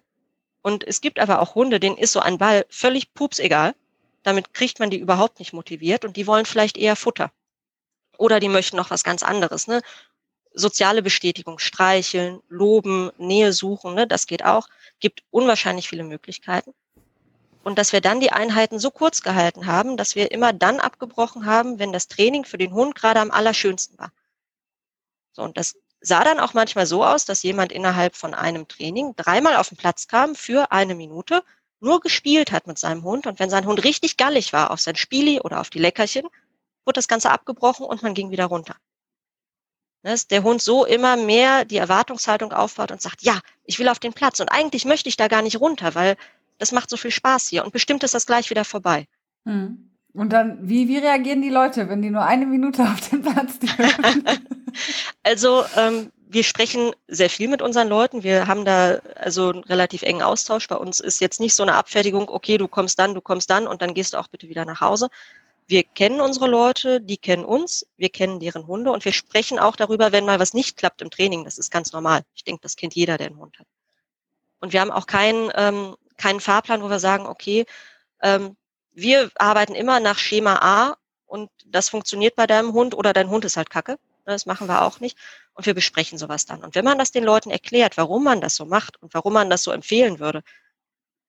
Und es gibt aber auch Hunde, denen ist so ein Ball völlig pups egal. Damit kriegt man die überhaupt nicht motiviert und die wollen vielleicht eher Futter. Oder die möchten noch was ganz anderes. Ne? Soziale Bestätigung, streicheln, loben, Nähe suchen, ne? das geht auch. Gibt unwahrscheinlich viele Möglichkeiten. Und dass wir dann die Einheiten so kurz gehalten haben, dass wir immer dann abgebrochen haben, wenn das Training für den Hund gerade am allerschönsten war. So, und das sah dann auch manchmal so aus, dass jemand innerhalb von einem Training dreimal auf den Platz kam für eine Minute, nur gespielt hat mit seinem Hund. Und wenn sein Hund richtig gallig war auf sein Spieli oder auf die Leckerchen, wurde das Ganze abgebrochen und man ging wieder runter. Dass der Hund so immer mehr die Erwartungshaltung aufbaut und sagt, ja, ich will auf den Platz und eigentlich möchte ich da gar nicht runter, weil das macht so viel Spaß hier und bestimmt ist das gleich wieder vorbei. Hm. Und dann, wie, wie reagieren die Leute, wenn die nur eine Minute auf den Platz dürfen? also, ähm, wir sprechen sehr viel mit unseren Leuten. Wir haben da also einen relativ engen Austausch. Bei uns ist jetzt nicht so eine Abfertigung, okay, du kommst dann, du kommst dann und dann gehst du auch bitte wieder nach Hause, wir kennen unsere Leute, die kennen uns, wir kennen deren Hunde und wir sprechen auch darüber, wenn mal was nicht klappt im Training. Das ist ganz normal. Ich denke, das kennt jeder, der einen Hund hat. Und wir haben auch keinen, ähm, keinen Fahrplan, wo wir sagen, okay, ähm, wir arbeiten immer nach Schema A und das funktioniert bei deinem Hund oder dein Hund ist halt kacke. Das machen wir auch nicht. Und wir besprechen sowas dann. Und wenn man das den Leuten erklärt, warum man das so macht und warum man das so empfehlen würde,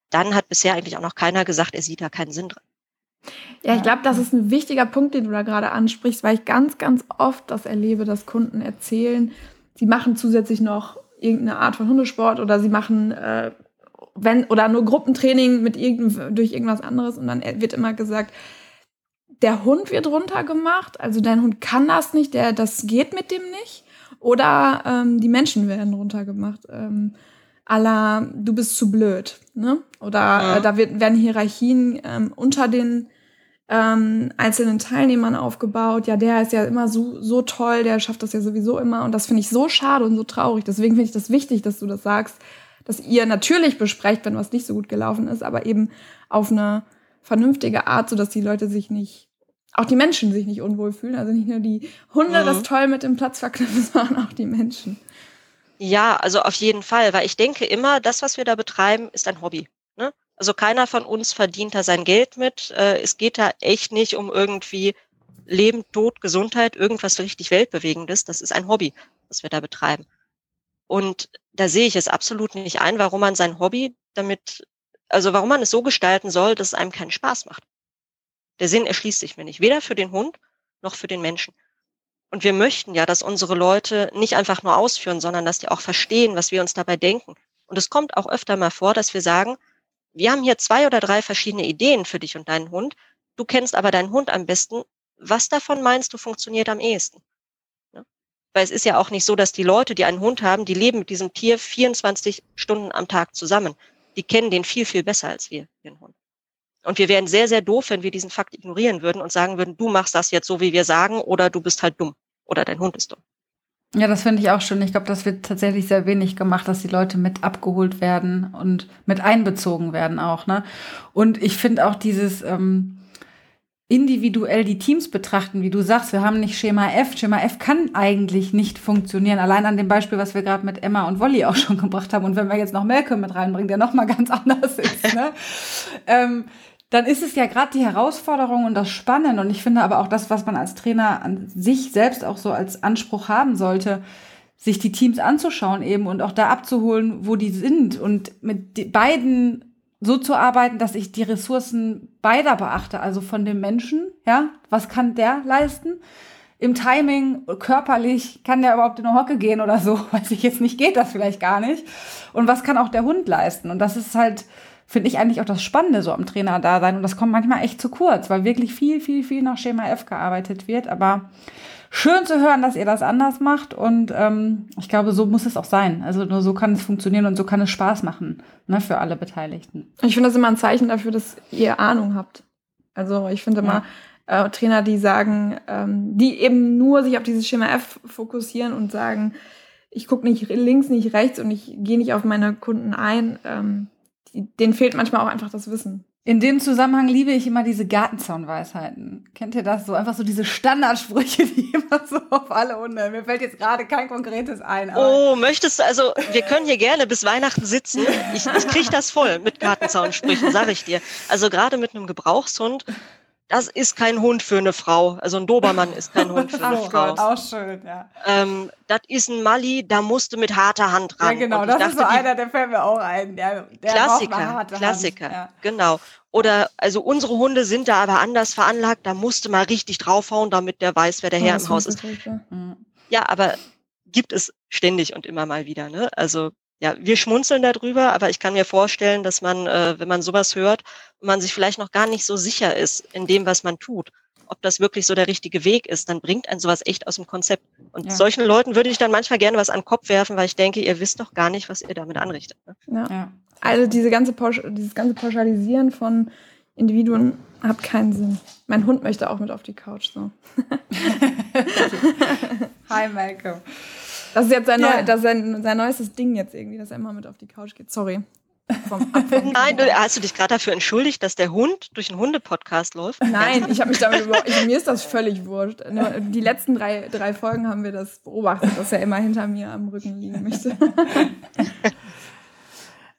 dann hat bisher eigentlich auch noch keiner gesagt, er sieht da keinen Sinn drin. Ja, ich glaube, das ist ein wichtiger Punkt, den du da gerade ansprichst, weil ich ganz, ganz oft das erlebe, dass Kunden erzählen, sie machen zusätzlich noch irgendeine Art von Hundesport oder sie machen äh, wenn oder nur Gruppentraining mit irgend, durch irgendwas anderes und dann wird immer gesagt, der Hund wird runtergemacht, also dein Hund kann das nicht, der das geht mit dem nicht oder ähm, die Menschen werden runtergemacht. Ähm, aller du bist zu blöd, ne? Oder ja. äh, da wird, werden Hierarchien ähm, unter den ähm, einzelnen Teilnehmern aufgebaut. Ja, der ist ja immer so, so toll, der schafft das ja sowieso immer. Und das finde ich so schade und so traurig. Deswegen finde ich das wichtig, dass du das sagst, dass ihr natürlich besprecht, wenn was nicht so gut gelaufen ist, aber eben auf eine vernünftige Art, sodass die Leute sich nicht, auch die Menschen sich nicht unwohl fühlen. Also nicht nur die Hunde mhm. das toll mit dem Platz verknüpfen, sondern auch die Menschen. Ja, also auf jeden Fall, weil ich denke immer, das, was wir da betreiben, ist ein Hobby. Ne? Also keiner von uns verdient da sein Geld mit. Äh, es geht da echt nicht um irgendwie Leben, Tod, Gesundheit, irgendwas richtig Weltbewegendes. Das ist ein Hobby, was wir da betreiben. Und da sehe ich es absolut nicht ein, warum man sein Hobby damit, also warum man es so gestalten soll, dass es einem keinen Spaß macht. Der Sinn erschließt sich mir nicht, weder für den Hund noch für den Menschen. Und wir möchten ja, dass unsere Leute nicht einfach nur ausführen, sondern dass die auch verstehen, was wir uns dabei denken. Und es kommt auch öfter mal vor, dass wir sagen, wir haben hier zwei oder drei verschiedene Ideen für dich und deinen Hund. Du kennst aber deinen Hund am besten. Was davon meinst du funktioniert am ehesten? Ja? Weil es ist ja auch nicht so, dass die Leute, die einen Hund haben, die leben mit diesem Tier 24 Stunden am Tag zusammen. Die kennen den viel, viel besser als wir, den Hund. Und wir wären sehr, sehr doof, wenn wir diesen Fakt ignorieren würden und sagen würden, du machst das jetzt so, wie wir sagen, oder du bist halt dumm oder dein Hund ist dumm. Ja, das finde ich auch schön. Ich glaube, das wird tatsächlich sehr wenig gemacht, dass die Leute mit abgeholt werden und mit einbezogen werden auch. Ne? Und ich finde auch dieses ähm, individuell die Teams betrachten, wie du sagst, wir haben nicht Schema F. Schema F kann eigentlich nicht funktionieren. Allein an dem Beispiel, was wir gerade mit Emma und Wolli auch schon gebracht haben. Und wenn wir jetzt noch Malcolm mit reinbringen, der noch mal ganz anders ist. Ne? ähm, dann ist es ja gerade die Herausforderung und das Spannende. Und ich finde aber auch das, was man als Trainer an sich selbst auch so als Anspruch haben sollte, sich die Teams anzuschauen eben und auch da abzuholen, wo die sind und mit beiden so zu arbeiten, dass ich die Ressourcen beider beachte, also von dem Menschen, ja, was kann der leisten? Im Timing, körperlich, kann der überhaupt in eine Hocke gehen oder so? Weiß ich jetzt nicht, geht das vielleicht gar nicht. Und was kann auch der Hund leisten? Und das ist halt, finde ich eigentlich auch das Spannende so am Trainer da sein. Und das kommt manchmal echt zu kurz, weil wirklich viel, viel, viel nach Schema F gearbeitet wird. Aber schön zu hören, dass ihr das anders macht. Und ähm, ich glaube, so muss es auch sein. Also nur so kann es funktionieren und so kann es Spaß machen ne, für alle Beteiligten. Ich finde das immer ein Zeichen dafür, dass ihr Ahnung habt. Also ich finde immer ja. äh, Trainer, die sagen, ähm, die eben nur sich auf dieses Schema F fokussieren und sagen, ich gucke nicht links, nicht rechts und ich gehe nicht auf meine Kunden ein. Ähm, denen fehlt manchmal auch einfach das Wissen. In dem Zusammenhang liebe ich immer diese Gartenzaunweisheiten. Kennt ihr das so? Einfach so diese Standardsprüche, die immer so auf alle Hunde. Mir fällt jetzt gerade kein konkretes ein. oh, möchtest du, also wir können hier gerne bis Weihnachten sitzen. Ich, ich kriege das voll mit Gartenzaunsprüchen, sag ich dir. Also gerade mit einem Gebrauchshund das ist kein Hund für eine Frau. Also ein Dobermann ist kein Hund für eine oh, Frau. Gott, auch schön, ja. Ähm, das ist ein Mali, da musst du mit harter Hand ran. Ja, genau, das dachte, ist so einer, der fällt mir auch ein. Der, der Klassiker, Klassiker, ja. genau. Oder, also unsere Hunde sind da aber anders veranlagt, da musst du mal richtig draufhauen, damit der weiß, wer der Herr im Haus ist. Ja, aber gibt es ständig und immer mal wieder, ne? Also ja, wir schmunzeln darüber, aber ich kann mir vorstellen, dass man, äh, wenn man sowas hört, man sich vielleicht noch gar nicht so sicher ist in dem, was man tut, ob das wirklich so der richtige Weg ist, dann bringt ein sowas echt aus dem Konzept. Und ja. solchen Leuten würde ich dann manchmal gerne was an den Kopf werfen, weil ich denke, ihr wisst doch gar nicht, was ihr damit anrichtet. Ne? Ja. ja. Also diese ganze dieses ganze Pauschalisieren von Individuen hat keinen Sinn. Mein Hund möchte auch mit auf die Couch. So. Hi, Malcolm. Das ist jetzt sein, ja. neu, das sein, sein neuestes Ding jetzt irgendwie, dass er immer mit auf die Couch geht. Sorry. Nein, du, hast du dich gerade dafür entschuldigt, dass der Hund durch einen Hunde-Podcast läuft? Nein, ich habe mich damit überhaupt, ich, mir ist das völlig wurscht. Die letzten drei, drei Folgen haben wir das beobachtet, dass er immer hinter mir am Rücken liegen möchte.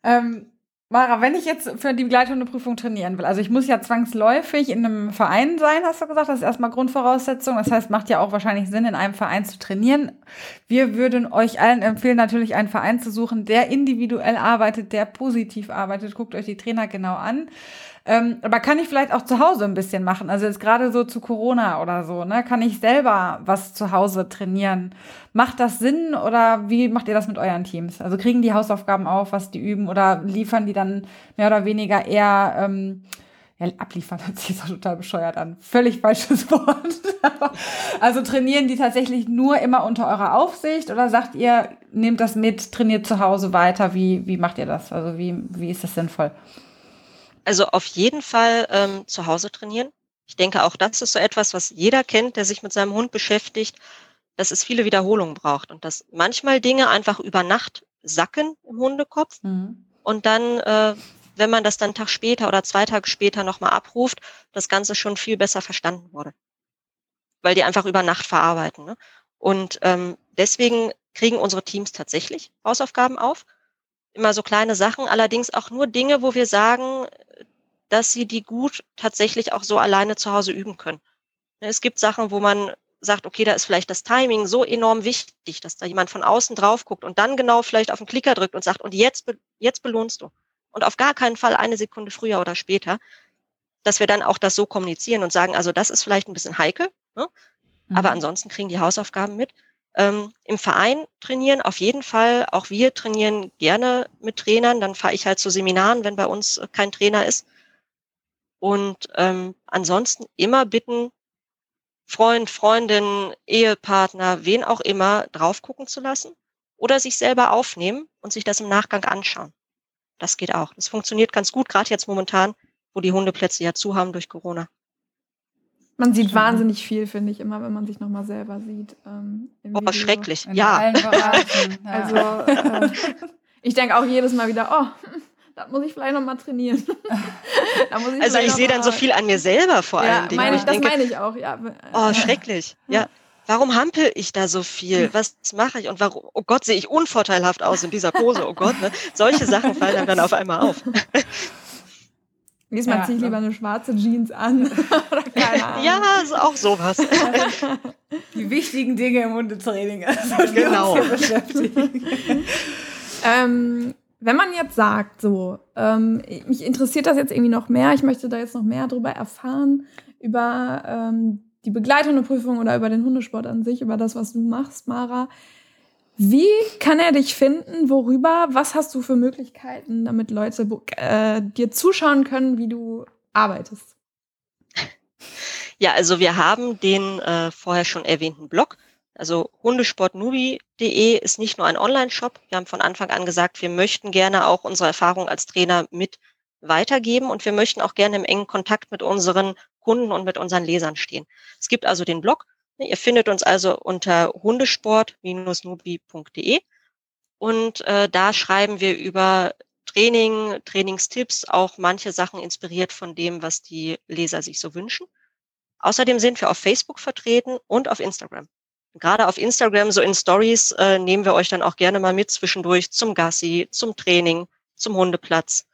ähm, Mara, wenn ich jetzt für die Begleithundeprüfung trainieren will, also ich muss ja zwangsläufig in einem Verein sein, hast du gesagt, das ist erstmal Grundvoraussetzung. Das heißt, macht ja auch wahrscheinlich Sinn, in einem Verein zu trainieren. Wir würden euch allen empfehlen, natürlich einen Verein zu suchen, der individuell arbeitet, der positiv arbeitet. Guckt euch die Trainer genau an. Ähm, aber kann ich vielleicht auch zu Hause ein bisschen machen? Also jetzt gerade so zu Corona oder so, ne? Kann ich selber was zu Hause trainieren? Macht das Sinn oder wie macht ihr das mit euren Teams? Also kriegen die Hausaufgaben auf, was die üben oder liefern die dann mehr oder weniger eher ähm, ja, abliefern hört sich auch total bescheuert an. Völlig falsches Wort. also trainieren die tatsächlich nur immer unter eurer Aufsicht oder sagt ihr, nehmt das mit, trainiert zu Hause weiter? Wie, wie macht ihr das? Also wie, wie ist das sinnvoll? Also auf jeden Fall ähm, zu Hause trainieren. Ich denke, auch das ist so etwas, was jeder kennt, der sich mit seinem Hund beschäftigt, dass es viele Wiederholungen braucht und dass manchmal Dinge einfach über Nacht sacken im Hundekopf mhm. und dann, äh, wenn man das dann einen Tag später oder zwei Tage später nochmal abruft, das Ganze schon viel besser verstanden wurde. Weil die einfach über Nacht verarbeiten. Ne? Und ähm, deswegen kriegen unsere Teams tatsächlich Hausaufgaben auf immer so kleine Sachen, allerdings auch nur Dinge, wo wir sagen, dass sie die gut tatsächlich auch so alleine zu Hause üben können. Ne, es gibt Sachen, wo man sagt, okay, da ist vielleicht das Timing so enorm wichtig, dass da jemand von außen drauf guckt und dann genau vielleicht auf den Klicker drückt und sagt, und jetzt, jetzt belohnst du. Und auf gar keinen Fall eine Sekunde früher oder später, dass wir dann auch das so kommunizieren und sagen, also das ist vielleicht ein bisschen heikel, ne? mhm. aber ansonsten kriegen die Hausaufgaben mit. Ähm, Im Verein trainieren auf jeden Fall. Auch wir trainieren gerne mit Trainern. Dann fahre ich halt zu Seminaren, wenn bei uns kein Trainer ist. Und ähm, ansonsten immer bitten, Freund, Freundin, Ehepartner, wen auch immer, drauf gucken zu lassen oder sich selber aufnehmen und sich das im Nachgang anschauen. Das geht auch. Das funktioniert ganz gut, gerade jetzt momentan, wo die Hundeplätze ja zu haben durch Corona. Man sieht wahnsinnig viel, finde ich, immer, wenn man sich nochmal selber sieht. Ähm, oh, Video. schrecklich, ja. ja. Also, äh, ich denke auch jedes Mal wieder, oh, das muss ich vielleicht nochmal trainieren. ich also ich sehe dann so viel an mir selber vor allem. Ja, meine ich, das meine ich auch, ja. Oh, schrecklich, ja. Warum hampel ich da so viel? Was mache ich? Und warum, oh Gott, sehe ich unvorteilhaft aus in dieser Pose, oh Gott, ne? Solche Sachen fallen einem dann auf einmal auf. Diesmal ja, ziehe ich lieber eine schwarze Jeans an. ja, ist auch sowas. Die wichtigen Dinge im Hundetraining. Also genau. ähm, wenn man jetzt sagt, so, ähm, mich interessiert das jetzt irgendwie noch mehr, ich möchte da jetzt noch mehr drüber erfahren, über ähm, die begleitende Prüfung oder über den Hundesport an sich, über das, was du machst, Mara. Wie kann er dich finden? Worüber? Was hast du für Möglichkeiten, damit Leute äh, dir zuschauen können, wie du arbeitest? Ja, also wir haben den äh, vorher schon erwähnten Blog. Also hundesportnubi.de ist nicht nur ein Online-Shop. Wir haben von Anfang an gesagt, wir möchten gerne auch unsere Erfahrung als Trainer mit weitergeben und wir möchten auch gerne im engen Kontakt mit unseren Kunden und mit unseren Lesern stehen. Es gibt also den Blog, Ihr findet uns also unter hundesport-nudvi.de und äh, da schreiben wir über Training, Trainingstipps, auch manche Sachen inspiriert von dem, was die Leser sich so wünschen. Außerdem sind wir auf Facebook vertreten und auf Instagram. Gerade auf Instagram, so in Stories, äh, nehmen wir euch dann auch gerne mal mit zwischendurch zum Gassi, zum Training, zum Hundeplatz.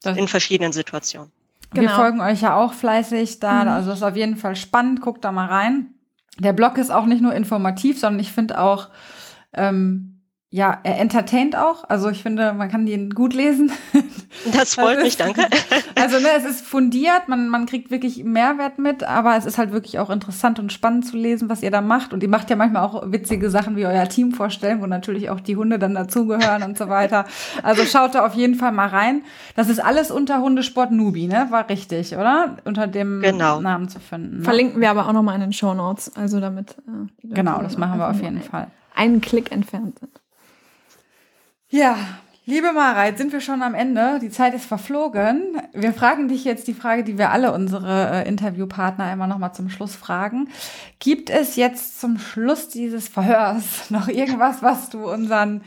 Das in verschiedenen Situationen. Genau. Wir folgen euch ja auch fleißig da. Mhm. Also das ist auf jeden Fall spannend. Guckt da mal rein. Der Blog ist auch nicht nur informativ, sondern ich finde auch ähm, ja, er entertaint auch. Also ich finde, man kann den gut lesen. Das freut mich, danke. Also ne, es ist fundiert, man, man kriegt wirklich Mehrwert mit, aber es ist halt wirklich auch interessant und spannend zu lesen, was ihr da macht. Und ihr macht ja manchmal auch witzige Sachen wie euer Team vorstellen, wo natürlich auch die Hunde dann dazugehören und so weiter. Also schaut da auf jeden Fall mal rein. Das ist alles unter Hundesport Nubi, ne? War richtig, oder? Unter dem genau. Namen zu finden. Ne? Verlinken wir aber auch nochmal in den Show Notes, also damit. Äh, genau, das machen wir auf jeden Fall. Einen Klick entfernt sind. Ja, liebe Mara, jetzt sind wir schon am Ende. Die Zeit ist verflogen. Wir fragen dich jetzt die Frage, die wir alle unsere äh, Interviewpartner immer noch mal zum Schluss fragen. Gibt es jetzt zum Schluss dieses Verhörs noch irgendwas, was du unseren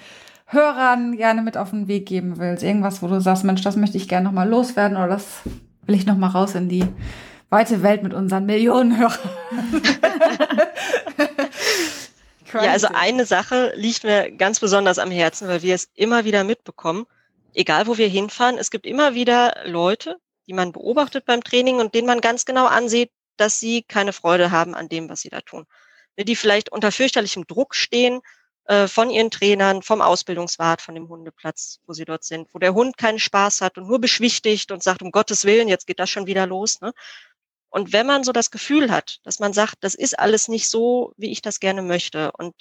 Hörern gerne mit auf den Weg geben willst? Irgendwas, wo du sagst, Mensch, das möchte ich gerne noch mal loswerden oder das will ich noch mal raus in die weite Welt mit unseren Millionen Hörern. Ja, also eine Sache liegt mir ganz besonders am Herzen, weil wir es immer wieder mitbekommen. Egal, wo wir hinfahren, es gibt immer wieder Leute, die man beobachtet beim Training und denen man ganz genau ansieht, dass sie keine Freude haben an dem, was sie da tun. Die vielleicht unter fürchterlichem Druck stehen äh, von ihren Trainern, vom Ausbildungswart, von dem Hundeplatz, wo sie dort sind, wo der Hund keinen Spaß hat und nur beschwichtigt und sagt, um Gottes Willen, jetzt geht das schon wieder los. Ne? Und wenn man so das Gefühl hat, dass man sagt, das ist alles nicht so, wie ich das gerne möchte und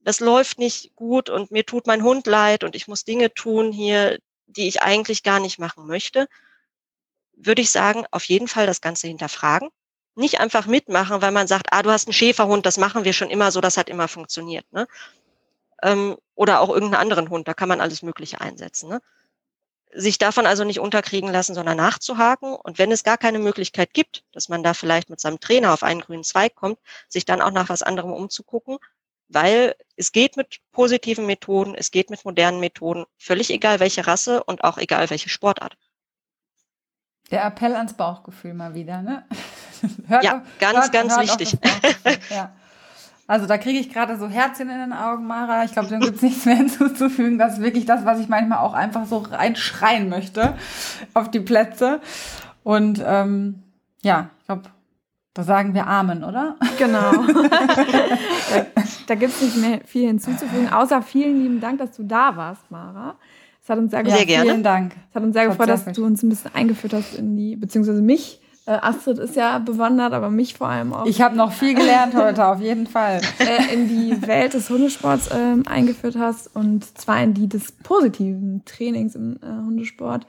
das läuft nicht gut und mir tut mein Hund leid und ich muss Dinge tun hier, die ich eigentlich gar nicht machen möchte, würde ich sagen, auf jeden Fall das Ganze hinterfragen. Nicht einfach mitmachen, weil man sagt, ah, du hast einen Schäferhund, das machen wir schon immer so, das hat immer funktioniert. Ne? Ähm, oder auch irgendeinen anderen Hund, da kann man alles Mögliche einsetzen. Ne? Sich davon also nicht unterkriegen lassen, sondern nachzuhaken. Und wenn es gar keine Möglichkeit gibt, dass man da vielleicht mit seinem Trainer auf einen grünen Zweig kommt, sich dann auch nach was anderem umzugucken, weil es geht mit positiven Methoden, es geht mit modernen Methoden, völlig egal welche Rasse und auch egal welche Sportart. Der Appell ans Bauchgefühl mal wieder, ne? hört ja, auf, ganz, hört, ganz hört wichtig. ja. Also da kriege ich gerade so Herzchen in den Augen, Mara. Ich glaube, dem gibt es nichts mehr hinzuzufügen. Das ist wirklich das, was ich manchmal auch einfach so reinschreien möchte auf die Plätze. Und ähm, ja, ich glaube, da sagen wir Amen, oder? Genau. da da gibt es nicht mehr viel hinzuzufügen, außer vielen lieben Dank, dass du da warst, Mara. Es hat uns sehr, sehr gefreut. Vielen Dank. Es hat uns sehr gefreut, dass du uns ein bisschen eingeführt hast in die, beziehungsweise mich äh, Astrid ist ja bewandert, aber mich vor allem auch. Ich habe noch viel gelernt heute, auf jeden Fall. Äh, in die Welt des Hundesports äh, eingeführt hast und zwar in die des positiven Trainings im äh, Hundesport.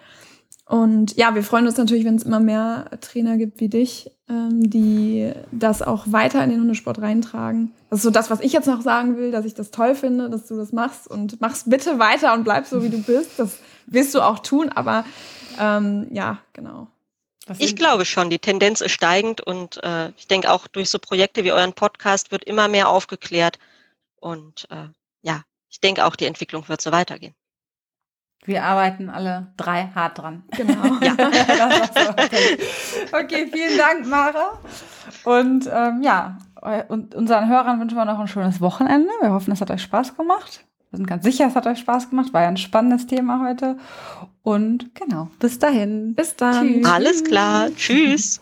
Und ja, wir freuen uns natürlich, wenn es immer mehr Trainer gibt wie dich, ähm, die das auch weiter in den Hundesport reintragen. Das ist so das, was ich jetzt noch sagen will, dass ich das toll finde, dass du das machst und machst bitte weiter und bleib so, wie du bist. Das wirst du auch tun, aber ähm, ja, genau. Ich glaube schon, die Tendenz ist steigend und äh, ich denke auch durch so Projekte wie euren Podcast wird immer mehr aufgeklärt und äh, ja, ich denke auch die Entwicklung wird so weitergehen. Wir arbeiten alle drei hart dran. Genau. ja. okay, vielen Dank, Mara. Und ähm, ja, und unseren Hörern wünschen wir noch ein schönes Wochenende. Wir hoffen, es hat euch Spaß gemacht. Wir sind ganz sicher, es hat euch Spaß gemacht. War ja ein spannendes Thema heute. Und genau, bis dahin. Bis dann. Tschüss. Alles klar. Tschüss.